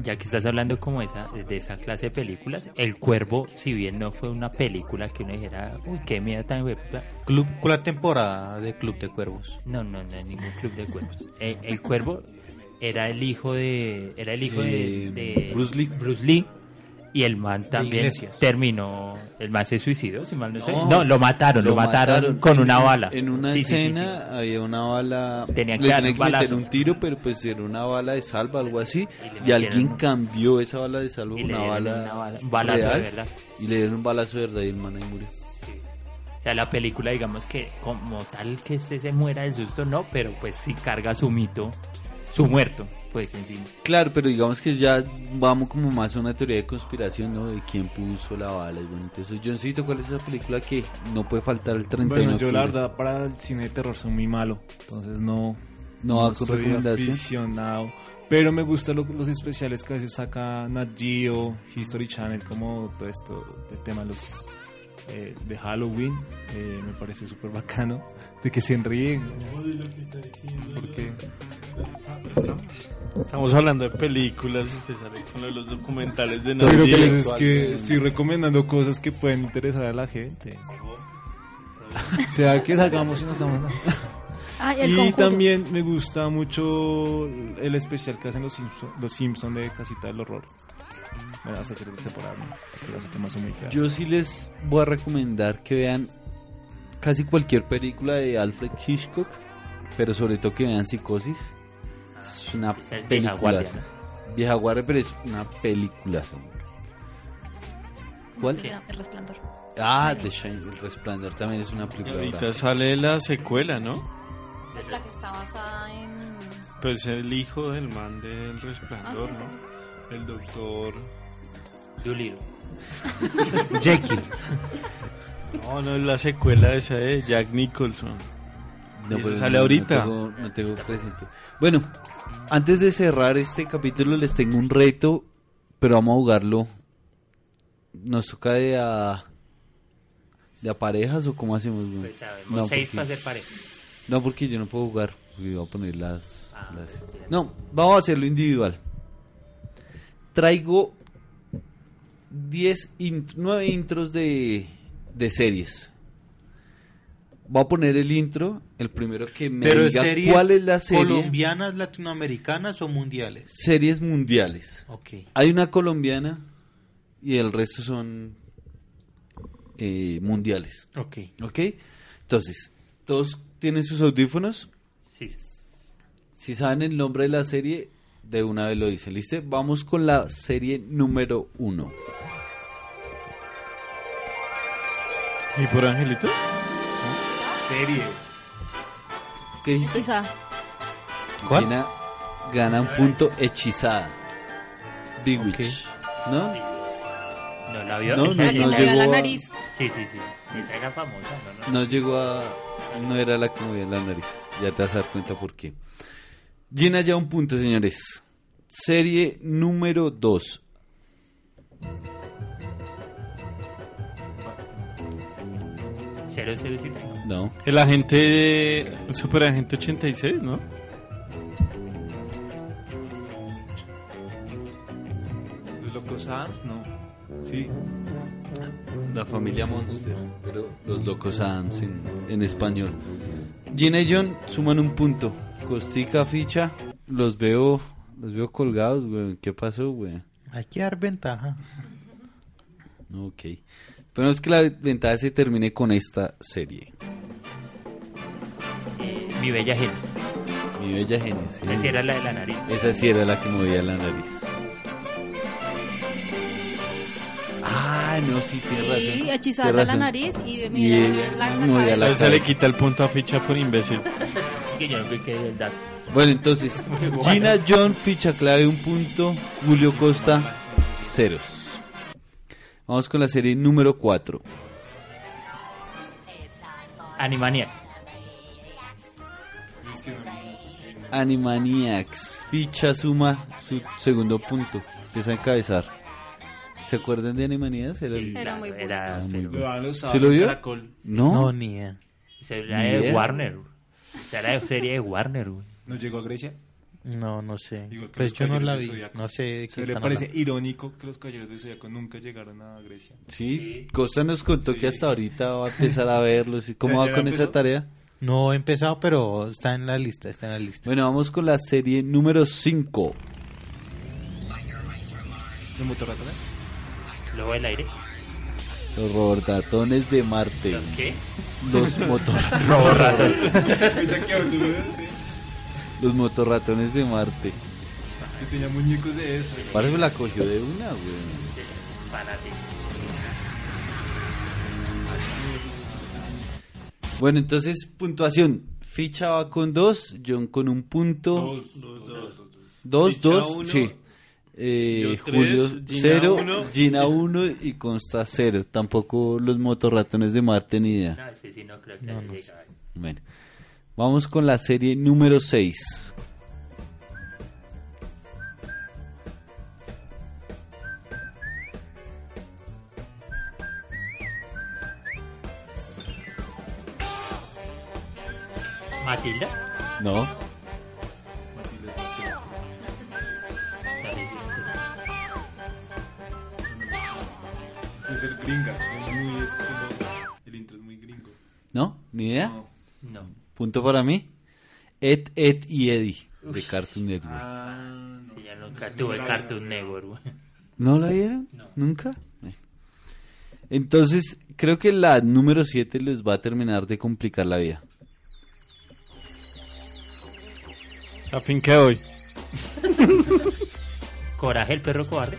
[SPEAKER 5] ya que estás hablando como esa, de esa clase de películas, El Cuervo, si bien no fue una película que uno dijera, uy, qué miedo tan hueputa",
[SPEAKER 3] Club, con la temporada de Club de Cuervos.
[SPEAKER 5] No, no, no, ningún club de cuervos. Eh, el cuervo era el hijo de. Era el hijo de,
[SPEAKER 2] Eh,
[SPEAKER 5] de
[SPEAKER 2] Bruce Lee.
[SPEAKER 5] Bruce Lee. Y el man también terminó. El man se suicidó, si mal no sé.
[SPEAKER 2] No,
[SPEAKER 5] No, lo mataron, lo, mataron, con
[SPEAKER 2] en-
[SPEAKER 5] una bala.
[SPEAKER 2] En una
[SPEAKER 5] Sí, sí, sí,
[SPEAKER 2] escena
[SPEAKER 5] sí.
[SPEAKER 2] había una bala.
[SPEAKER 5] Tenía que
[SPEAKER 2] le tenían
[SPEAKER 5] un
[SPEAKER 2] que meter
[SPEAKER 5] balazo.
[SPEAKER 2] un tiro, pero pues era una bala de salva, algo así.
[SPEAKER 5] Y
[SPEAKER 2] alguien
[SPEAKER 5] un-
[SPEAKER 2] cambió esa bala de salva por una bala,
[SPEAKER 5] una bala- un balazo de
[SPEAKER 2] real.
[SPEAKER 5] verdad.
[SPEAKER 2] Y le dieron un balazo de verdad y el man ahí murió.
[SPEAKER 5] O sea, la película, digamos que como tal que se, se muera del susto, no, pero pues sí carga su mito, su muerto, pues encima.
[SPEAKER 2] Claro, pero digamos que ya vamos como más a una teoría de conspiración, ¿no? De quién puso la bala. Y bueno, entonces, Johncito, ¿cuál es esa película que no puede faltar el 31
[SPEAKER 7] Bueno, yo la verdad para el cine de terror soy muy malo, entonces no,
[SPEAKER 2] No con
[SPEAKER 7] soy
[SPEAKER 2] recomendación.
[SPEAKER 7] aficionado. Pero me gustan lo- los especiales que a veces saca Nat Geo, History Channel, como todo esto, el tema de los eh, de Halloween, eh, me parece súper bacano, de que se ríen. Porque
[SPEAKER 4] Estamos hablando de películas. Empezar con lo de los documentales de
[SPEAKER 7] Pero
[SPEAKER 4] Nat Geo.
[SPEAKER 7] pues es que estoy recomendando cosas que pueden interesar a la gente. O sea, que salgamos y nos damos
[SPEAKER 6] Ay, el
[SPEAKER 7] Y
[SPEAKER 6] conjuro.
[SPEAKER 7] también me gusta mucho el especial que hacen los Simpsons los Simpson de Casita del Horror. Bueno, hasta cierta temporada, ¿no? Porque las últimas son muy feas.
[SPEAKER 2] Yo sí les voy a recomendar que vean casi cualquier película de Alfred Hitchcock, pero sobre todo que vean Psicosis. Es una
[SPEAKER 5] es
[SPEAKER 2] película. Vieja guardia, pero es una película. ¿Cuál?
[SPEAKER 6] El resplandor.
[SPEAKER 2] Ah, The Shine, El Resplandor también es una
[SPEAKER 4] Y
[SPEAKER 2] película.
[SPEAKER 4] ahorita sale la secuela, ¿no?
[SPEAKER 6] La que está basada en...
[SPEAKER 4] Pues el hijo del man del resplandor,
[SPEAKER 6] Ah, sí,
[SPEAKER 4] ¿no? El doctor.
[SPEAKER 5] Dolittle.
[SPEAKER 3] Jekyll.
[SPEAKER 4] No, no es la secuela esa de Jack Nicholson.
[SPEAKER 2] No, pero
[SPEAKER 4] eso sale
[SPEAKER 2] no-
[SPEAKER 4] ahorita.
[SPEAKER 2] No tengo, no tengo presente. Bueno, antes de cerrar este capítulo les tengo un reto, pero vamos a jugarlo. Nos toca de a, de a parejas o cómo hacemos. güey?
[SPEAKER 5] Pues sabemos,
[SPEAKER 2] no,
[SPEAKER 5] seis
[SPEAKER 2] porque,
[SPEAKER 5] para ser pareja.
[SPEAKER 2] no, porque yo no puedo jugar. porque Voy a poner las,
[SPEAKER 5] Ah,
[SPEAKER 2] las-
[SPEAKER 5] entiendo.
[SPEAKER 2] No, vamos a hacerlo individual. Traigo 10 int- 9 intros de, de series. Voy a poner el intro, el primero que me
[SPEAKER 3] Pero
[SPEAKER 2] diga
[SPEAKER 3] series
[SPEAKER 2] cuál es la serie.
[SPEAKER 3] colombianas, latinoamericanas o mundiales.
[SPEAKER 2] Series mundiales.
[SPEAKER 3] Ok.
[SPEAKER 2] Hay una colombiana y el resto son eh, mundiales.
[SPEAKER 3] Ok.
[SPEAKER 2] ¿Ok? Entonces, ¿todos tienen sus audífonos?
[SPEAKER 5] Sí.
[SPEAKER 2] Si saben el nombre de la serie, de una vez lo dicen. ¿Listo? Vamos con la serie número uno.
[SPEAKER 4] ¿Y por Angelito?
[SPEAKER 7] Serie.
[SPEAKER 2] ¿Qué dijiste?
[SPEAKER 6] Hechizada.
[SPEAKER 3] ¿Cuál?
[SPEAKER 2] Gina gana un punto hechizada. Big
[SPEAKER 3] Ok.
[SPEAKER 2] Witch. ¿No?
[SPEAKER 5] ¿No la vio?
[SPEAKER 2] No,
[SPEAKER 5] Esa-
[SPEAKER 6] La que
[SPEAKER 2] no
[SPEAKER 6] le da la
[SPEAKER 2] llegó a-
[SPEAKER 6] nariz.
[SPEAKER 5] Sí, sí, sí. Esa era famosa, ¿no? no.
[SPEAKER 2] No llegó a. No era la que movía la nariz. Ya te vas a dar cuenta por qué. Gina ya un punto, señores. Serie número 2.
[SPEAKER 5] Cero, cero, siete, no.
[SPEAKER 2] No.
[SPEAKER 4] El agente, el superagente 86, ¿no?
[SPEAKER 7] Los locos Adams, no. Sí.
[SPEAKER 2] La familia Monster. Pero los locos Adams en, en español. Gina y John suman un punto. Costica, ficha. Los veo. Los veo colgados, güey. ¿Qué pasó, güey?
[SPEAKER 3] Hay que dar ventaja.
[SPEAKER 2] Ok. Esperemos que la ventaja se termine con esta serie.
[SPEAKER 5] Eh, mi bella gente.
[SPEAKER 2] Mi bella Génesis.
[SPEAKER 5] Esa era la de la nariz.
[SPEAKER 2] Esa sí era la que movía la nariz. Ah, no, sí, tiene razón.
[SPEAKER 6] Y hechizada la
[SPEAKER 2] razón.
[SPEAKER 6] nariz y
[SPEAKER 2] Y
[SPEAKER 6] mira
[SPEAKER 2] ella
[SPEAKER 6] la, la
[SPEAKER 2] la
[SPEAKER 6] cabeza.
[SPEAKER 4] Se le quita el punto a ficha por imbécil.
[SPEAKER 5] Que yo no vi que el dato.
[SPEAKER 2] Bueno, entonces, Gina John, ficha clave, un punto. Julio Costa, ceros. Vamos con la serie número 4.
[SPEAKER 5] Animaniacs.
[SPEAKER 2] Animaniacs, ficha suma su segundo punto. Empieza a encabezar. ¿Se acuerdan de Animaniacs? Era
[SPEAKER 5] claro,
[SPEAKER 6] muy bueno.
[SPEAKER 5] era, pero-
[SPEAKER 2] ¿Se lo vio?
[SPEAKER 7] Caracol.
[SPEAKER 2] ¿No?
[SPEAKER 3] No, ni
[SPEAKER 5] era de. Warner. Era de serie de Warner, güey.
[SPEAKER 7] ¿No llegó a Grecia?
[SPEAKER 3] No, no sé.
[SPEAKER 7] Igual que
[SPEAKER 3] Pues
[SPEAKER 7] los
[SPEAKER 3] yo no la vi. No sé de qué
[SPEAKER 7] ¿Se le parece
[SPEAKER 3] hablando.
[SPEAKER 7] irónico que los caballeros del Zodiaco nunca llegaron a Grecia?
[SPEAKER 2] Sí, Costa nos contó
[SPEAKER 7] Sí.
[SPEAKER 2] que hasta ahorita va a empezar a verlos. ¿Y ¿Cómo
[SPEAKER 7] ¿Ya-
[SPEAKER 2] va con
[SPEAKER 7] empezó?
[SPEAKER 2] esa tarea?
[SPEAKER 3] No he empezado, pero está en la lista, está en la lista.
[SPEAKER 2] Bueno, vamos con la serie número 5.
[SPEAKER 7] ¿Los motorratones?
[SPEAKER 5] Luego del aire.
[SPEAKER 2] Los robordatones de Marte.
[SPEAKER 5] ¿Los qué?
[SPEAKER 2] Los motorratones. Los motorratones de Marte.
[SPEAKER 7] Yo tenía muñecos de eso.
[SPEAKER 2] Parece que la cogió de una, güey.
[SPEAKER 5] Fanático.
[SPEAKER 2] Bueno, entonces, puntuación. Ficha va con dos, John con un punto. Dos,
[SPEAKER 4] Ficha
[SPEAKER 2] dos,
[SPEAKER 4] uno,
[SPEAKER 2] sí. Eh,
[SPEAKER 4] yo tres,
[SPEAKER 2] Julio
[SPEAKER 4] Gina
[SPEAKER 2] cero,
[SPEAKER 4] uno.
[SPEAKER 2] Gina uno y Consta cero. Tampoco los motorratones de Marte ni idea.
[SPEAKER 5] No, ese sí no creo que
[SPEAKER 3] No.
[SPEAKER 2] Bueno, vamos con la serie número 6.
[SPEAKER 5] ¿Matilda?
[SPEAKER 2] ¿No?
[SPEAKER 7] Es el gringa. Es muy El intro es muy gringo.
[SPEAKER 2] ¿No? ¿Ni idea?
[SPEAKER 7] No.
[SPEAKER 5] No.
[SPEAKER 2] Punto para mí. Ed, Ed y Eddie de Cartoon Network.
[SPEAKER 7] Ah, no.
[SPEAKER 5] Sí, ya nunca tuve
[SPEAKER 7] no
[SPEAKER 5] Cartoon. Network, güey.
[SPEAKER 2] ¿No la vieron?
[SPEAKER 5] No.
[SPEAKER 2] ¿Nunca? Bueno. Entonces, creo que la número 7 les va a terminar de complicar la vida.
[SPEAKER 4] A fin que hoy.
[SPEAKER 5] Coraje, el perro cobarde.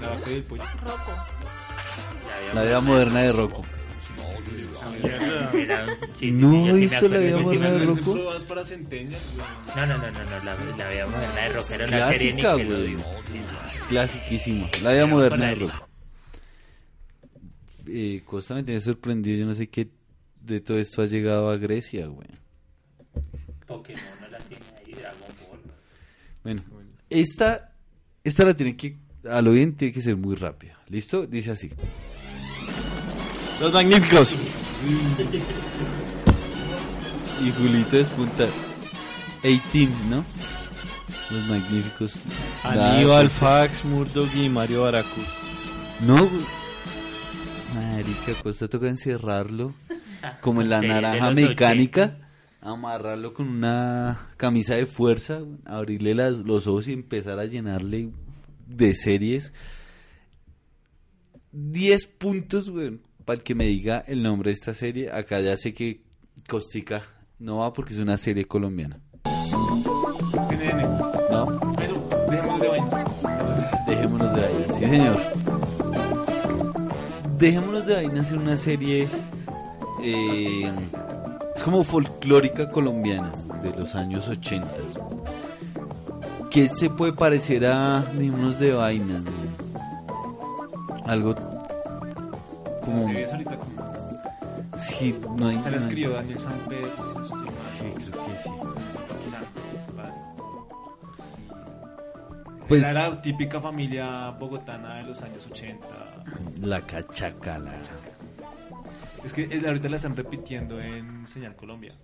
[SPEAKER 7] La vaca y el pollo.
[SPEAKER 2] La vida moderna de Rocco.
[SPEAKER 5] Era-
[SPEAKER 2] ¿No hizo la vida moderna de. Rocco?
[SPEAKER 5] No, no, no, no, no, la, la vida moderna de Rock era una serie
[SPEAKER 2] Clásica, güey. Clasiquísimo. La vida moderna de Rocco. Eh, Costa me tiene sorprendido. Yo no sé qué de todo esto ha llegado a Grecia, güey.
[SPEAKER 5] Pokémon no la tiene ahí, Dragon Ball.
[SPEAKER 2] Bueno, esta, esta la tiene que, a lo bien tiene que ser muy rápida. ¿Listo? Dice así.
[SPEAKER 4] Los magníficos.
[SPEAKER 2] Y Julito despunta 18, ¿no? Los magníficos.
[SPEAKER 4] Aníbal, Fax, Murdoch y Mario Baracus.
[SPEAKER 2] No, güey. Marica, Costa toca encerrarlo como en la
[SPEAKER 5] Sí,
[SPEAKER 2] naranja mecánica, amarrarlo con una camisa de fuerza, abrirle las, los ojos y empezar a llenarle de series. 10 puntos, güey, para el que me diga el nombre de esta serie. Acá ya sé que Costica no va porque es una serie colombiana. ¿No?
[SPEAKER 7] Dejémoslo de vaina.
[SPEAKER 2] Dejémonos de vaina, sí señor. Dejémonos de vaina hacer una serie. eh, Es como folclórica colombiana de los años 80. ¿Qué se puede parecer a Nimos de Vainas? Algo como...
[SPEAKER 7] Sí, es ahorita como...
[SPEAKER 2] Sí, no hay...
[SPEAKER 7] Se la escribió Daniel Samper, si no estoy mal.
[SPEAKER 2] Sí, creo que sí.
[SPEAKER 7] Vale.
[SPEAKER 2] Pues-
[SPEAKER 7] Era la típica familia bogotana de los años 80.
[SPEAKER 2] La cachacala.
[SPEAKER 7] Es que ahorita la están repitiendo en Señal Colombia.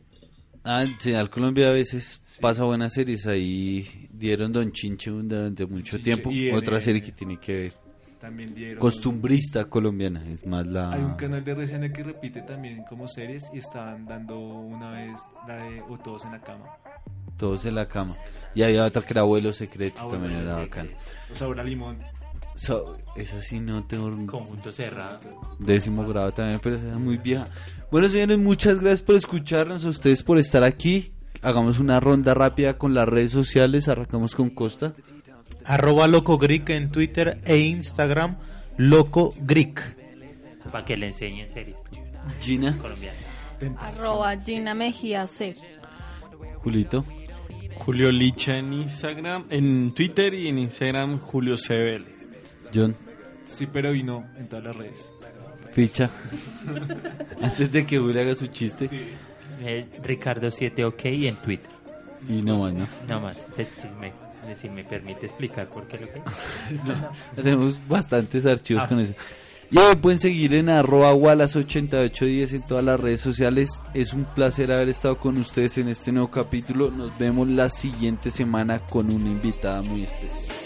[SPEAKER 2] Ah, en Señal Colombia a veces pasa buenas series. Ahí dieron Don Chinche durante mucho
[SPEAKER 7] Chinche,
[SPEAKER 2] tiempo. Otra serie que tiene que ver.
[SPEAKER 7] También dieron...
[SPEAKER 2] Costumbrista colombiana. Es más la...
[SPEAKER 7] Hay un canal de RCN que repite también como series y estaban dando una vez la de O Todos en la Cama.
[SPEAKER 2] Todos en la cama. Y había otra que era Abuelo Secreto.
[SPEAKER 7] Ah,
[SPEAKER 2] también
[SPEAKER 7] bueno,
[SPEAKER 2] era.
[SPEAKER 7] O Sabor a Limón.
[SPEAKER 2] So, esa sí no tengo
[SPEAKER 5] Conjunto cerrado.
[SPEAKER 2] décimo grado también, pero esa es muy vieja. Bueno, señores, muchas gracias por escucharnos, a ustedes por estar aquí. Hagamos una ronda rápida con las redes sociales. Arrancamos con Costa.
[SPEAKER 3] Arroba Loco Greek en Twitter e Instagram. Loco Greek.
[SPEAKER 5] Para que le enseñen series
[SPEAKER 2] Gina,
[SPEAKER 5] colombianas.
[SPEAKER 6] Arroba Gina Mejía C.
[SPEAKER 2] Julito,
[SPEAKER 4] Julio Licha en Instagram, en Twitter y en Instagram Julio CBL.
[SPEAKER 2] John,
[SPEAKER 7] Sí, pero y no en todas las redes.
[SPEAKER 2] Ficha. Antes de que Julio haga su chiste.
[SPEAKER 5] Es Ricardo 7 OK en Twitter.
[SPEAKER 2] Y no más, ¿no?
[SPEAKER 5] No más. Si me, permite explicar por qué lo que.
[SPEAKER 2] Tenemos bastantes archivos con eso. Y me pueden seguir en arroba wallace8810 en todas las redes sociales. Es un placer haber estado con ustedes en este nuevo capítulo. Nos vemos la siguiente semana con una invitada muy especial.